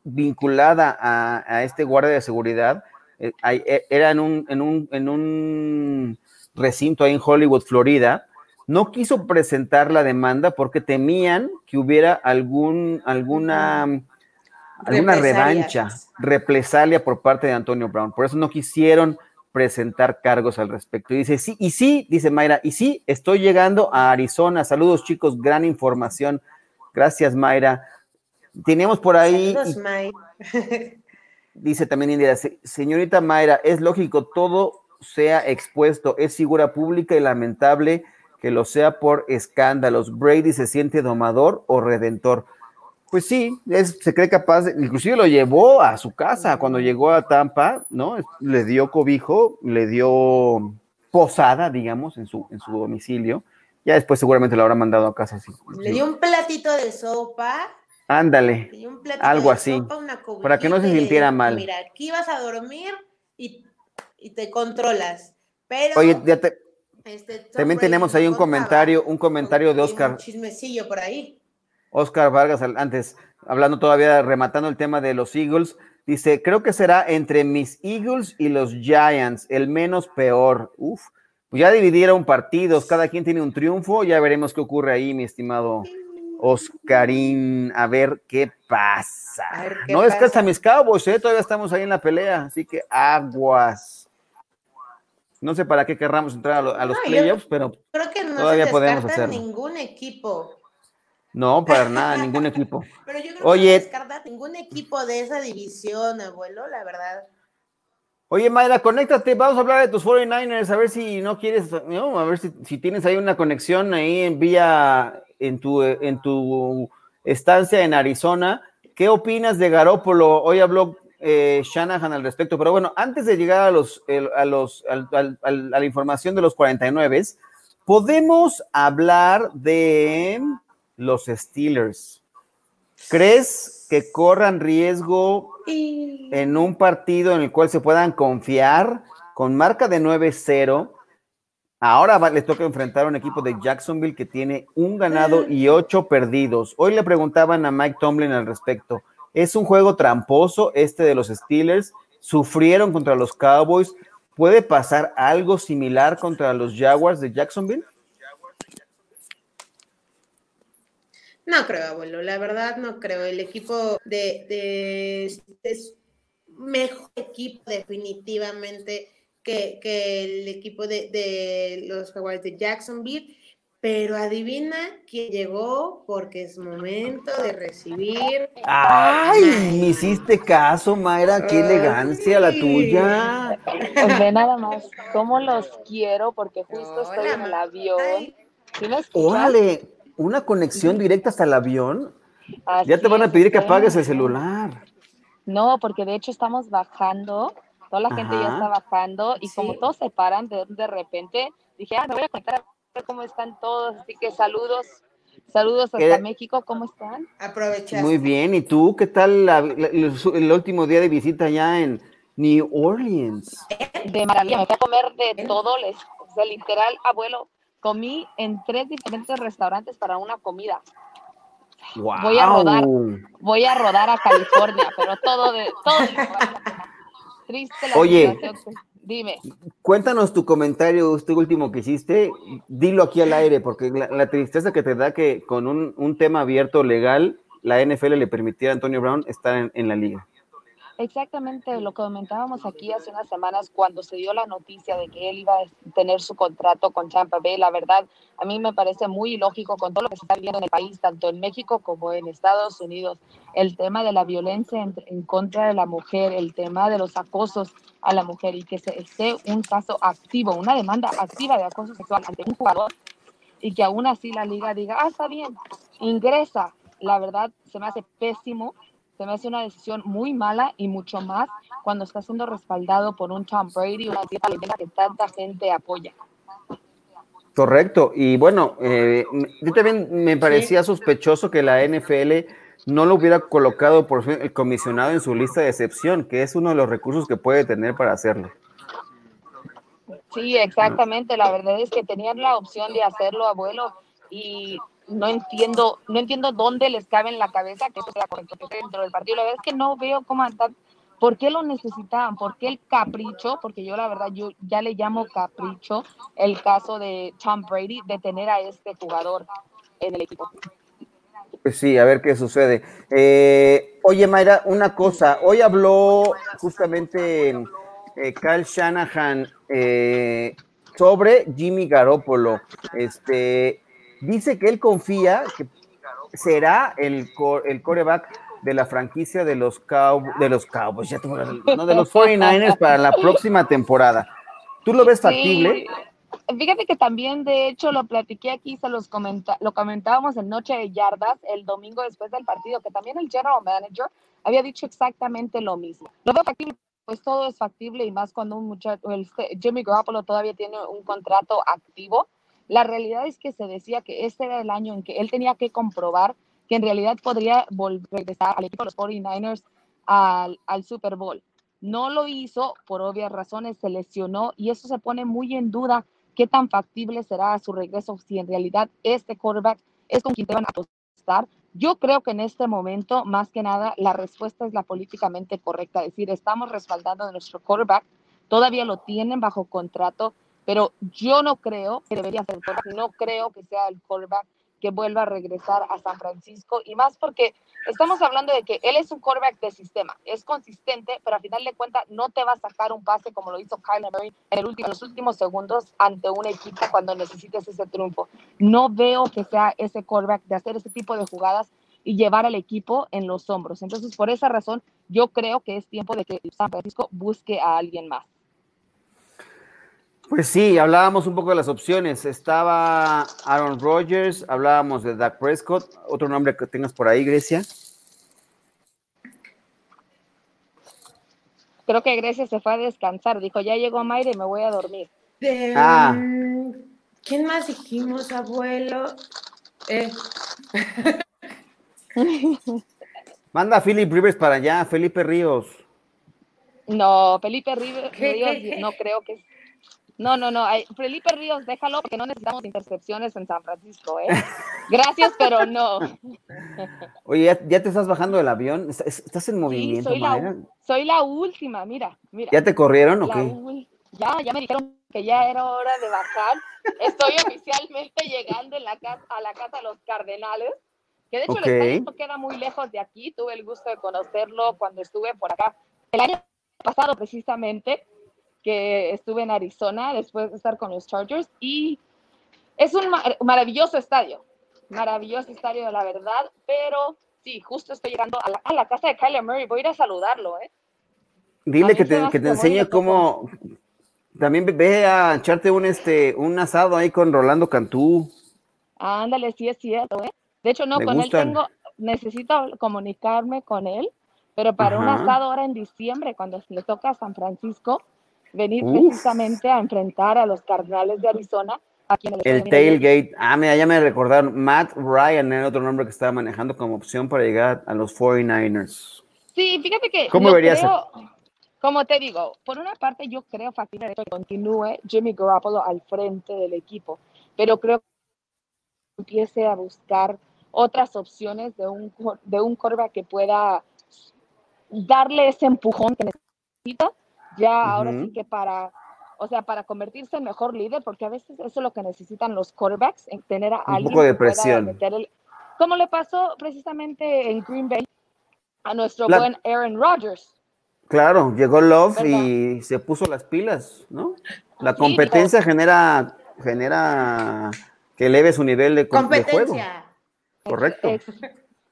vinculada a, este guardia de seguridad eh, eh, era en un, en, un, en un recinto ahí en Hollywood, Florida, no quiso presentar la demanda porque temían que hubiera algún, alguna, alguna revancha, represalia por parte de Antonio Brown. Por eso no quisieron presentar cargos al respecto. Y dice, sí, y sí, dice Mayra, y sí, estoy llegando a Arizona. Saludos chicos, gran información. Gracias Mayra. Tenemos por ahí... dice también Indira, señorita Mayra, es lógico, todo sea expuesto, es figura pública y lamentable que lo sea por escándalos. Brady se siente domador o redentor. Pues sí, se cree capaz, inclusive lo llevó a su casa cuando llegó a Tampa, ¿no? Le dio cobijo, le dio posada, digamos, en su, en su domicilio. Ya después seguramente lo habrá mandado a casa. así. Le dio un platito de sopa. Ándale, algo así, para que no se sintiera mal. Mira, aquí vas a dormir y, y te controlas. Pero... Oye, ya te, este, También tenemos ahí un comentario, un comentario de Oscar. Un chismecillo por ahí. Oscar Vargas, antes, hablando todavía, rematando el tema de los Eagles, dice, creo que será entre mis Eagles y los Giants, el menos peor. Uf, pues ya dividieron partidos, cada quien tiene un triunfo, ya veremos qué ocurre ahí, mi estimado Oscarín, a ver qué pasa. no descansa mis cabos, ¿eh? todavía estamos ahí en la pelea, así que aguas. No sé para qué querramos entrar a, los playoffs, pero creo que no todavía podemos hacer ningún equipo. No, para nada, ningún equipo. Pero yo creo Oye, que no ningún equipo de esa división, abuelo, la verdad. Oye, Mayra, conéctate, vamos a hablar de tus 49ers, a ver si no quieres, ¿no? a ver si, si, tienes ahí una conexión ahí en vía, en tu, en tu estancia en Arizona. ¿Qué opinas de Garópolo? Hoy habló eh, Shanahan al respecto. Pero bueno, antes de llegar a, los, a, los, a la información de los 49, podemos hablar de los Steelers. ¿Crees que corran riesgo en un partido en el cual se puedan confiar con marca de 9-0? Ahora les toca enfrentar a un equipo de Jacksonville que tiene un ganado y ocho perdidos. Hoy le preguntaban a Mike Tomlin al respecto. Es un juego tramposo este de los Steelers. Sufrieron contra los Cowboys. ¿Puede pasar algo similar contra los Jaguars de Jacksonville? No creo, abuelo. La verdad no creo. El equipo de, es mejor equipo definitivamente que, el equipo de los Jaguars de Jacksonville pero adivina quién llegó porque es momento de recibir. ¡Ay! Me hiciste caso, Mayra, qué elegancia la tuya. Pues ve nada más cómo los quiero porque justo estoy en el avión. Órale, una conexión directa hasta el avión. ya te van a pedir que apagues el celular. No, porque de hecho estamos bajando, toda la gente ya está bajando y como todos se paran de, de repente, dije, ah, me voy a conectar cómo están todos, así que saludos Saludos hasta México, ¿cómo están? Aprovechar. Muy bien, ¿y tú qué tal el, último día de visita ya en New Orleans? De maravilla, me fui a comer de todo, les, o sea, literal, abuelo, comí en tres diferentes restaurantes para una comida. Voy a rodar, voy a rodar a California, pero todo de todo. Triste la Oye, dime. Cuéntanos tu comentario, este último que hiciste, dilo aquí al aire, porque la, tristeza que te da que con un, tema abierto legal, la NFL le permitiera a Antonio Brown estar en la liga. Exactamente lo que comentábamos aquí hace unas semanas cuando se dio la noticia de que él iba a tener su contrato con Tampa Bay. La verdad, a mí me parece muy ilógico con todo lo que se está viviendo en el país, tanto en México como en Estados Unidos. El tema de la violencia en, en contra de la mujer, el tema de los acosos a la mujer y que se esté un caso activo, una demanda activa de acoso sexual ante un jugador y que aún así la liga diga, ah, está bien, ingresa. La verdad, se me hace pésimo se me hace una decisión muy mala y mucho más cuando está siendo respaldado por un Tom Brady, una leyenda que tanta gente apoya. Correcto, y bueno, eh, yo también me parecía sospechoso que la NFL no lo hubiera colocado por el comisionado en su lista de excepción, que es uno de los recursos que puede tener para hacerlo. Sí, exactamente. La verdad es que tenían la opción de hacerlo, abuelo, y no entiendo, no entiendo dónde les cabe en la cabeza que eso sea correcto, dentro del partido. La verdad es que no veo cómo andar, por qué lo necesitaban, por qué el capricho, porque yo la verdad, yo ya le llamo capricho el caso de Tom Brady de tener a este jugador en el equipo. Pues sí, a ver qué sucede. Eh, oye, Mayra, una cosa. Hoy habló justamente eh, Kyle Shanahan eh, sobre Jimmy Garoppolo. Este, dice que él confía que será el, el coreback de la franquicia de los, de los Cowboys, no, de los 49ers para la próxima temporada. ¿Tú lo ves factible? Fíjate que también, de hecho, lo platiqué aquí, se los comenta, lo comentábamos en Noche de Yardas el domingo después del partido, que también el general manager había dicho exactamente lo mismo. Lo veo factible, pues todo es factible y más cuando un muchacho, el, Jimmy Garoppolo todavía tiene un contrato activo la realidad es que se decía que este era el año en que él tenía que comprobar que en realidad podría volver regresar al equipo de los 49ers al, Super Bowl. No lo hizo por obvias razones, se lesionó y eso se pone muy en duda qué tan factible será su regreso si en realidad este quarterback es con quien te van a apostar. Yo creo que en este momento, más que nada, la respuesta es la políticamente correcta, es decir, estamos respaldando a nuestro quarterback, todavía lo tienen bajo contrato, pero yo no creo que debería ser no creo que sea el quarterback que vuelva a regresar a San Francisco y más porque estamos hablando de que él es un quarterback de sistema, es consistente, pero al final de cuentas no te va a sacar un pase como lo hizo Kyler Murray en, el último, los últimos segundos ante un equipo cuando necesites ese triunfo. No veo que sea ese quarterback de hacer ese tipo de jugadas y llevar al equipo en los hombros. Entonces, por esa razón, yo creo que es tiempo de que San Francisco busque a alguien más. Pues sí, hablábamos un poco de las opciones. Estaba Aaron Rodgers, hablábamos de Dak Prescott. Otro nombre que tengas por ahí, Grecia. Creo que Grecia se fue a descansar. Dijo, ya llegó Mayre y me voy a dormir. ah. ¿Quién más dijimos, abuelo? Eh. Manda a Philip Rivers para allá, Felipe Ríos. No, Felipe Ríos, no creo que no, no, no. Felipe Ríos, déjalo porque no necesitamos intercepciones en San Francisco, ¿eh? Gracias, pero no. Oye, ¿ya, te estás bajando del avión? ¿Estás en movimiento, sí, soy, la, última, mira, mira. ¿Ya te corrieron o qué? Ya, ya me dijeron que ya era hora de bajar. Estoy oficialmente llegando en la casa, a la casa de los Cardenales, que de hecho el estadio queda muy lejos de aquí. Tuve el gusto de conocerlo cuando estuve por acá el año pasado precisamente que estuve en Arizona después de estar con los Chargers y es un maravilloso estadio, maravilloso estadio de la verdad, pero sí, justo estoy llegando a la, casa de Kyler Murray, voy a ir a saludarlo, ¿eh? Dile que te, que te enseñe cómo, también ve a echarte un, este, un asado ahí con Rolando Cantú. Ándale, sí es cierto, ¿eh? De hecho, no, con él tengo, necesito comunicarme con él, pero para un asado ahora en diciembre, cuando le toca a San Francisco, venir precisamente a enfrentar a los Cardenales de Arizona. aquí en el, el tailgate. Ah, mira, ya me recordaron. Matt Ryan era otro nombre que estaba manejando como opción para llegar a los 49ers. Sí, fíjate que. ¿Cómo verías? Como te digo, por una parte yo creo factible que continúe Jimmy Garoppolo al frente del equipo, pero creo que empiece a buscar otras opciones de un, de un que pueda darle ese empujón que necesita, ya ahora sí que para, o sea, para convertirse en mejor líder, porque a veces eso es lo que necesitan los quarterbacks, en tener a alguien poco de presión. como le pasó precisamente en Green Bay a nuestro buen Aaron Rodgers. Claro, llegó Love y se puso las pilas, ¿no? La competencia genera, genera que eleve su nivel de, de juego. Correcto.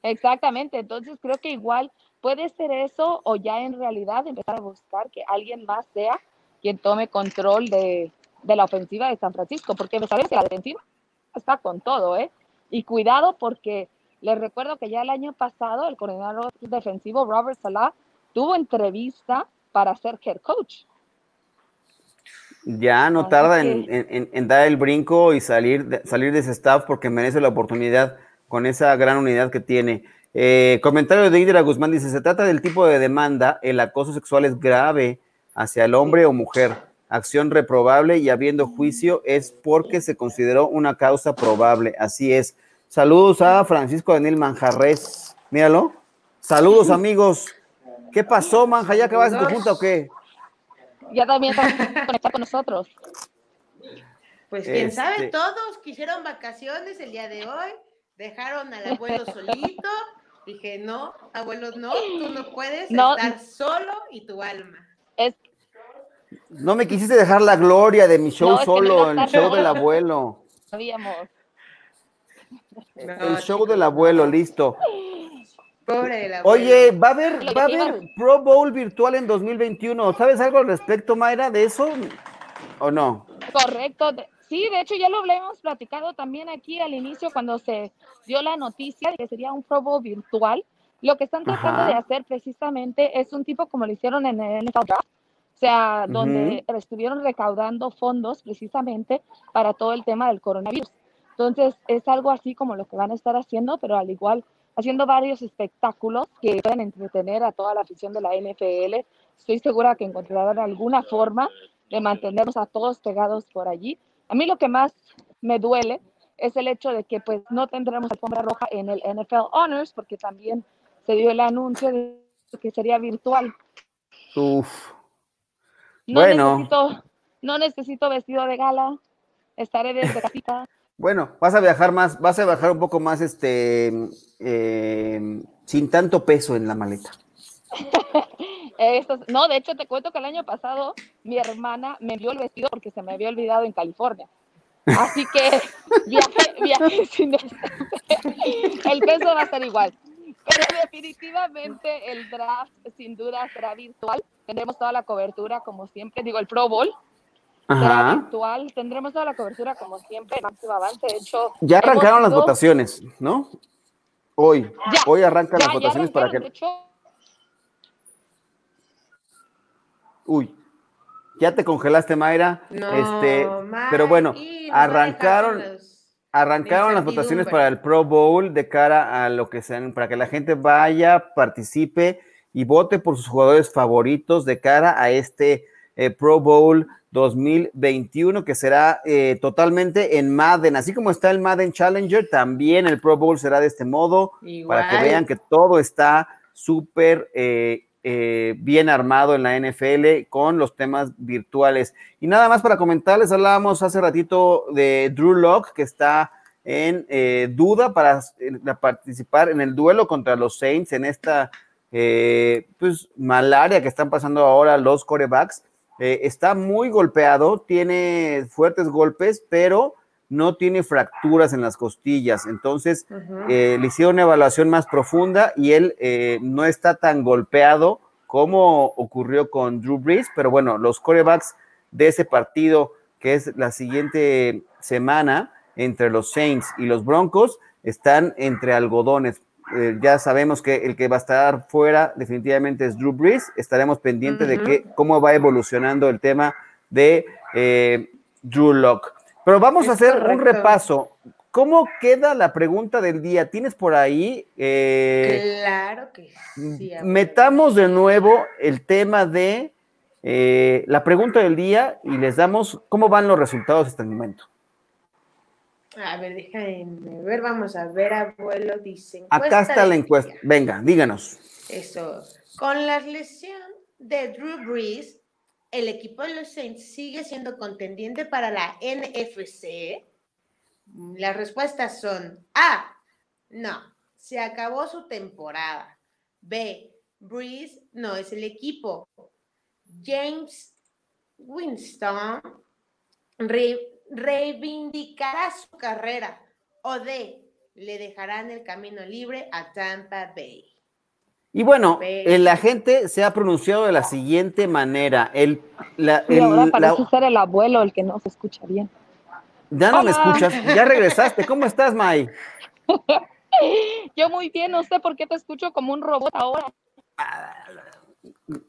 Exactamente, entonces creo que igual puede ser eso o ya en realidad empezar a buscar que alguien más sea quien tome control de, de la ofensiva de San Francisco, porque me sabes que la defensiva está con todo, ¿eh? Y cuidado porque les recuerdo que ya el año pasado el coordinador defensivo Robert Salah tuvo entrevista para ser head coach. Ya no tarda en, dar el brinco y salir de, salir de ese staff porque merece la oportunidad con esa gran unidad que tiene. Eh, comentario de Idra Guzmán dice, se trata del tipo de demanda, el acoso sexual es grave hacia el hombre o mujer, acción reprobable y habiendo juicio es porque se consideró una causa probable, así es. Saludos a Francisco Daniel Manjarres, míralo. Saludos amigos, ¿Qué pasó, Manja? ¿Ya acabaste tu junta o qué? Ya también está conectado con nosotros. Pues quién sabe, este todos quisieron vacaciones el día de hoy, dejaron al abuelo solito. Dije, no, abuelo, no, tú no puedes estar solo y tu alma. Es... No me quisiste dejar la gloria de mi show solo, el show del abuelo. Sabíamos. el show del abuelo, listo. Pobre Oye, va a haber, va a haber Pro Bowl virtual en 2021. ¿Sabes algo al respecto, Mayra, de eso o no? Correcto. Sí, de hecho ya lo habíamos platicado también aquí al inicio cuando se dio la noticia de que sería un Pro Bowl virtual. Lo que están tratando de hacer precisamente es un tipo como lo hicieron en el NFL Draft, o sea, donde estuvieron recaudando fondos precisamente para todo el tema del coronavirus. Entonces, es algo así como lo que van a estar haciendo, pero al igual haciendo varios espectáculos que pueden entretener a toda la afición de la NFL. Estoy segura que encontrarán alguna forma de mantenernos a todos pegados por allí. A mí lo que más me duele es el hecho de que pues no tendremos alfombra roja en el NFL Honors porque también se dio el anuncio de que sería virtual. Uf. No bueno. Necesito, no necesito vestido de gala, estaré desde casita. Bueno, vas a viajar más, vas a viajar un poco más, este, eh, sin tanto peso en la maleta. no, de hecho te cuento que el año pasado mi hermana me envió el vestido porque se me había olvidado en California. Así que viaje, sin El peso va a ser igual. Pero definitivamente el draft sin duda será virtual. Tendremos toda la cobertura como siempre. Digo, el Pro Bowl Ajá. virtual. Tendremos toda la cobertura como siempre, máximo avance. De hecho, ya arrancaron las votaciones, ¿no? Hoy, hoy arrancan las votaciones para que. Uy, ya te congelaste, Mayra. este, pero bueno, arrancaron, arrancaron las votaciones para el Pro Bowl de cara a lo que sean, para que la gente vaya, participe y vote por sus jugadores favoritos de cara a este eh, Pro Bowl 2021, que será eh, totalmente en Madden. Así como está el Madden Challenger, también el Pro Bowl será de este modo, para que vean que todo está súper eh, eh, bien armado en la NFL con los temas virtuales. Y nada más para comentarles, hablábamos hace ratito de Drew Locke, que está en duda para participar en el duelo contra los Saints en esta pues malaria que están pasando ahora los corebacks eh, está muy golpeado, tiene fuertes golpes, pero no tiene fracturas en las costillas. Entonces, eh, le hicieron una evaluación más profunda y él eh, no está tan golpeado como ocurrió con Drew Brees, pero bueno, los corebacks de ese partido, que es la siguiente semana entre los Saints y los Broncos, están entre algodones. Eh, ya sabemos que el que va a estar fuera definitivamente es Drew Brees. Estaremos pendientes de que, cómo va evolucionando el tema de eh, Drew Locke. Pero vamos a hacer un repaso. ¿Cómo queda la pregunta del día? ¿Tienes por ahí? eh, Claro que sí. metamos de nuevo el tema de eh, la pregunta del día y les damos cómo van los resultados hasta el momento. A ver, déjame ver, vamos a ver, abuelo, dice. Acá está la encuesta. Venga, díganos. Eso. Con la lesión de Drew Brees, el equipo de los Saints sigue siendo contendiente para la NFC. Las respuestas son A. No, se acabó su temporada. B. Brees no es el equipo. James Winston re- reivindicará su carrera. O D. Le dejarán el camino libre a Tampa Bay. Y bueno, la gente se ha pronunciado de la siguiente manera. El, la- Y ahora el- parece la- ser el abuelo el que no se escucha bien. ya no me escuchas, ya regresaste. ¿Cómo estás, May? Yo muy bien, no sé por qué te escucho como un robot ahora.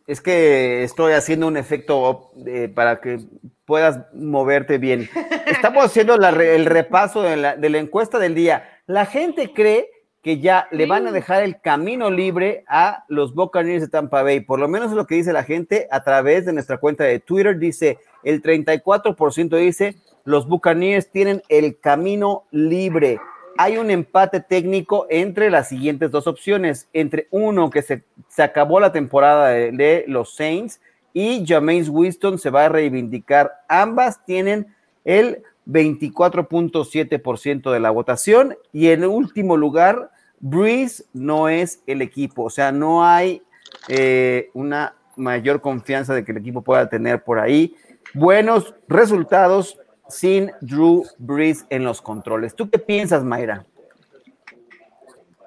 Es que estoy haciendo un efecto eh, para que puedas moverte bien. Estamos haciendo la re- el repaso de la, de la encuesta del día. La gente cree que ya le van a dejar el camino libre a los Buccaneers de Tampa Bay. Por lo menos es lo que dice la gente a través de nuestra cuenta de Twitter. Dice, el 34% dice, los Buccaneers tienen el camino libre. Hay un empate técnico entre las siguientes dos opciones, entre uno que se, se acabó la temporada de, de los Saints y Jameis Winston se va a reivindicar. Ambas tienen el 24.7% de la votación y en último lugar, Breeze no es el equipo, o sea, no hay eh, una mayor confianza de que el equipo pueda tener por ahí buenos resultados sin Drew Brees en los controles. ¿Tú qué piensas, Mayra?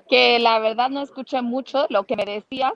Que la verdad no escuché mucho lo que me decías,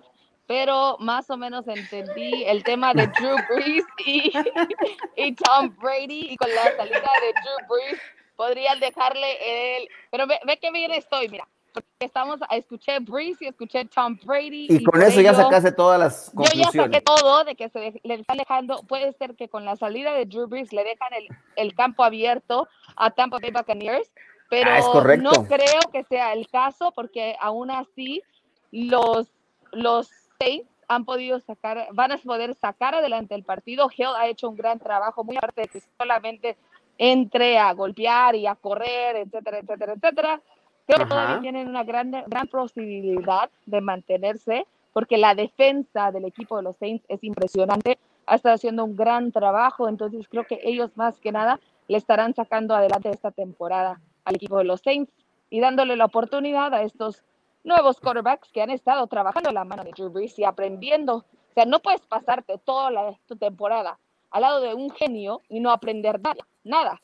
pero más o menos entendí el tema de Drew Brees y, y Tom Brady y con la salida de Drew Brees podrían dejarle el... Pero ve, ve que bien estoy, mira, porque estamos, escuché Brees y escuché Tom Brady. Y con eso ya sacaste todas las Yo ya conclusiones. saqué todo de que se le está alejando. Puede ser que con la salida de Drew Brees le dejan el, el campo abierto a Tampa Bay Buccaneers, pero Ah, es correcto. no creo que sea el caso porque aún así los, los Saints han podido sacar, van a poder sacar adelante el partido. Hill ha hecho un gran trabajo, muy aparte de que solamente entre a golpear y a correr, etcétera, etcétera, etcétera. Creo que todavía tienen una gran, gran posibilidad de mantenerse porque la defensa del equipo de los Saints es impresionante, ha estado haciendo un gran trabajo, entonces creo que ellos más que nada le estarán sacando adelante esta temporada al equipo de los Saints y dándole la oportunidad a estos nuevos quarterbacks que han estado trabajando en la mano de Drew Brees y aprendiendo. O sea, no puedes pasarte toda la, tu temporada al lado de un genio y no aprender nada, nada.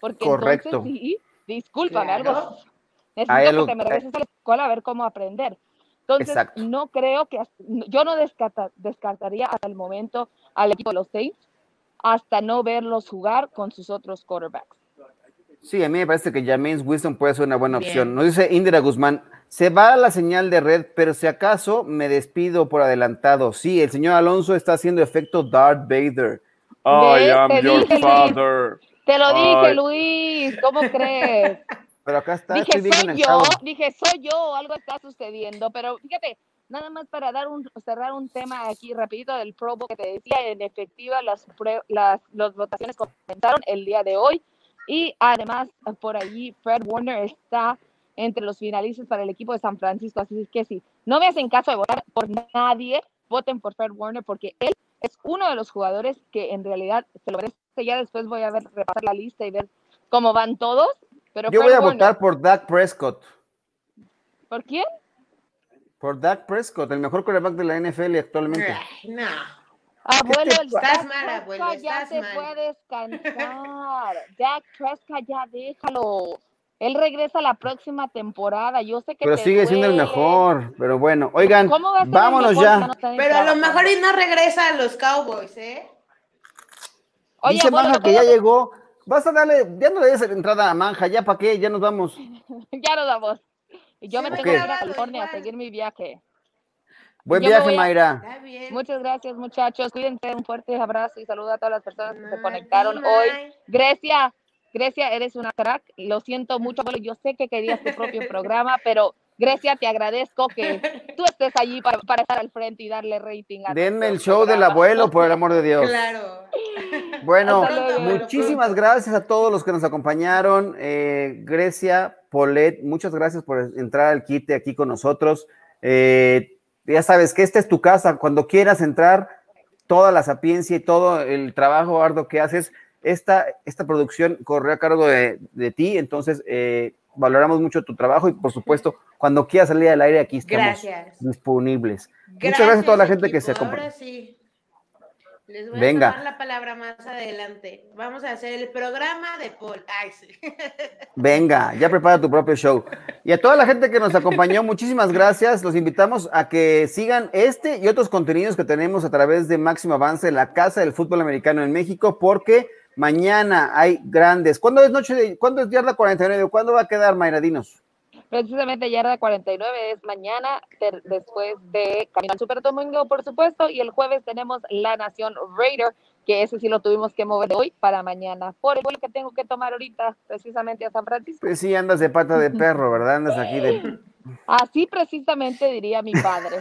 Porque Correcto. entonces sí, discúlpame, Claro. algo necesito algo- que te me regreses a la escuela a ver cómo aprender. Entonces, Exacto. no creo que, yo no descarta- descartaría hasta el momento al equipo de los Saints hasta no verlos jugar con sus otros quarterbacks. Sí, a mí me parece que James Winston puede ser una buena Bien. opción. Nos dice Indira Guzmán, se va la señal de red, pero si acaso me despido por adelantado. Sí, el señor Alonso está haciendo efecto Darth Vader. I ¿Ves? am Te your dije, father. Te lo dije, Ay. Luis, ¿cómo crees? Pero acá está, dije, estoy soy yo, dije, soy yo, algo está sucediendo, pero fíjate, nada más para dar un, cerrar un tema aquí rapidito del Pro Bowl que te decía, en efectiva las, las, las votaciones comenzaron el día de hoy y además por allí Fred Warner está entre los finalistas para el equipo de San Francisco, así que si no me hacen caso de votar por nadie, voten por Fred Warner porque él es uno de los jugadores que en realidad se lo merece. Ya después voy a ver, repasar la lista y ver cómo van todos. Pero Yo Fred voy a Warner, votar por Dak Prescott. ¿Por quién? Por Dak Prescott, el mejor quarterback de la NFL actualmente. No. Abuelo, te Estás mal, abuelo, ya estás se mal. puede descansar. Dak Prescott ya déjalo. Él regresa la próxima temporada. Yo sé que Pero te sigue siendo el mejor. Pero bueno, oigan, ¿Cómo va a ser el vámonos mejor ya. no Pero a lo mejor y no regresa a los Cowboys, ¿eh? Oye, Dice abuelo, Manja que ya ¿cómo- llegó. Vas a darle, ya no le des entrada a Manja, ya para qué, ya nos vamos. ya nos vamos. Y yo Sí, me tengo que ir a California a seguir mi viaje. Buen Yo viaje, a- Mayra. Está bien. Muchas gracias, muchachos. Cuídense. Un fuerte abrazo y saludo a todas las personas que se conectaron bye. hoy. Grecia, Grecia, eres una crack. Lo siento mucho, abuelo. Yo sé que querías tu propio programa, pero Grecia, te agradezco que tú estés allí para, estar al frente y darle rating a Denme el show del abuelo, por el amor de Dios. Claro. Bueno, muchísimas gracias a todos los que nos acompañaron. Eh, Grecia, Polet, muchas gracias por entrar al quite aquí con nosotros. Eh, ya sabes que esta es tu casa. Cuando quieras entrar, toda la sapiencia y todo el trabajo arduo que haces, esta, esta producción corre a cargo de, ti. Entonces, eh, valoramos mucho tu trabajo y, por supuesto, cuando quieras salir al aire, aquí estamos disponibles. Muchas gracias a toda la gente que se acompaña. Les voy a tomar la palabra más adelante. Vamos a hacer el programa de Paul. Ay, sí. Venga, ya prepara tu propio show. Y a toda la gente que nos acompañó, muchísimas gracias. Los invitamos a que sigan este y otros contenidos que tenemos a través de Máximo Avance, la Casa del Fútbol Americano en México, porque mañana hay grandes. ¿Cuándo es noche de, cuándo es yarda 49? ¿Cuándo va a quedar Mayradinos? Precisamente Yarda 49 es mañana, después de Caminar Super Domingo, por supuesto, y el jueves tenemos La Nación Raider, que ese sí lo tuvimos que mover hoy para mañana, por el vuelo que tengo que tomar ahorita, precisamente a San Francisco. Pues sí, andas de pata de perro, ¿verdad? Andas aquí de... Así precisamente diría mi padre.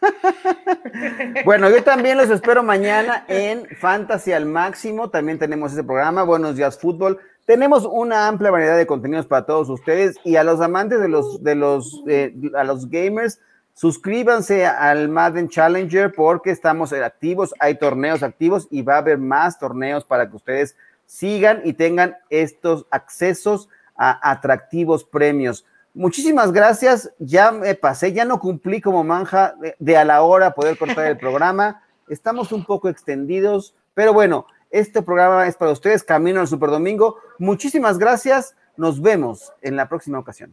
bueno, yo también los espero mañana en Fantasy al Máximo. También tenemos ese programa, Buenos Días Fútbol. Tenemos una amplia variedad de contenidos para todos ustedes y a los amantes de los, de los, eh, a los gamers, suscríbanse al Madden Challenger porque estamos activos, hay torneos activos y va a haber más torneos para que ustedes sigan y tengan estos accesos a atractivos premios. Muchísimas gracias, ya me pasé, ya no cumplí como manja de, de a la hora poder cortar el programa, estamos un poco extendidos, pero bueno, este programa es para ustedes, Camino al Super Domingo. Muchísimas gracias. Nos vemos en la próxima ocasión.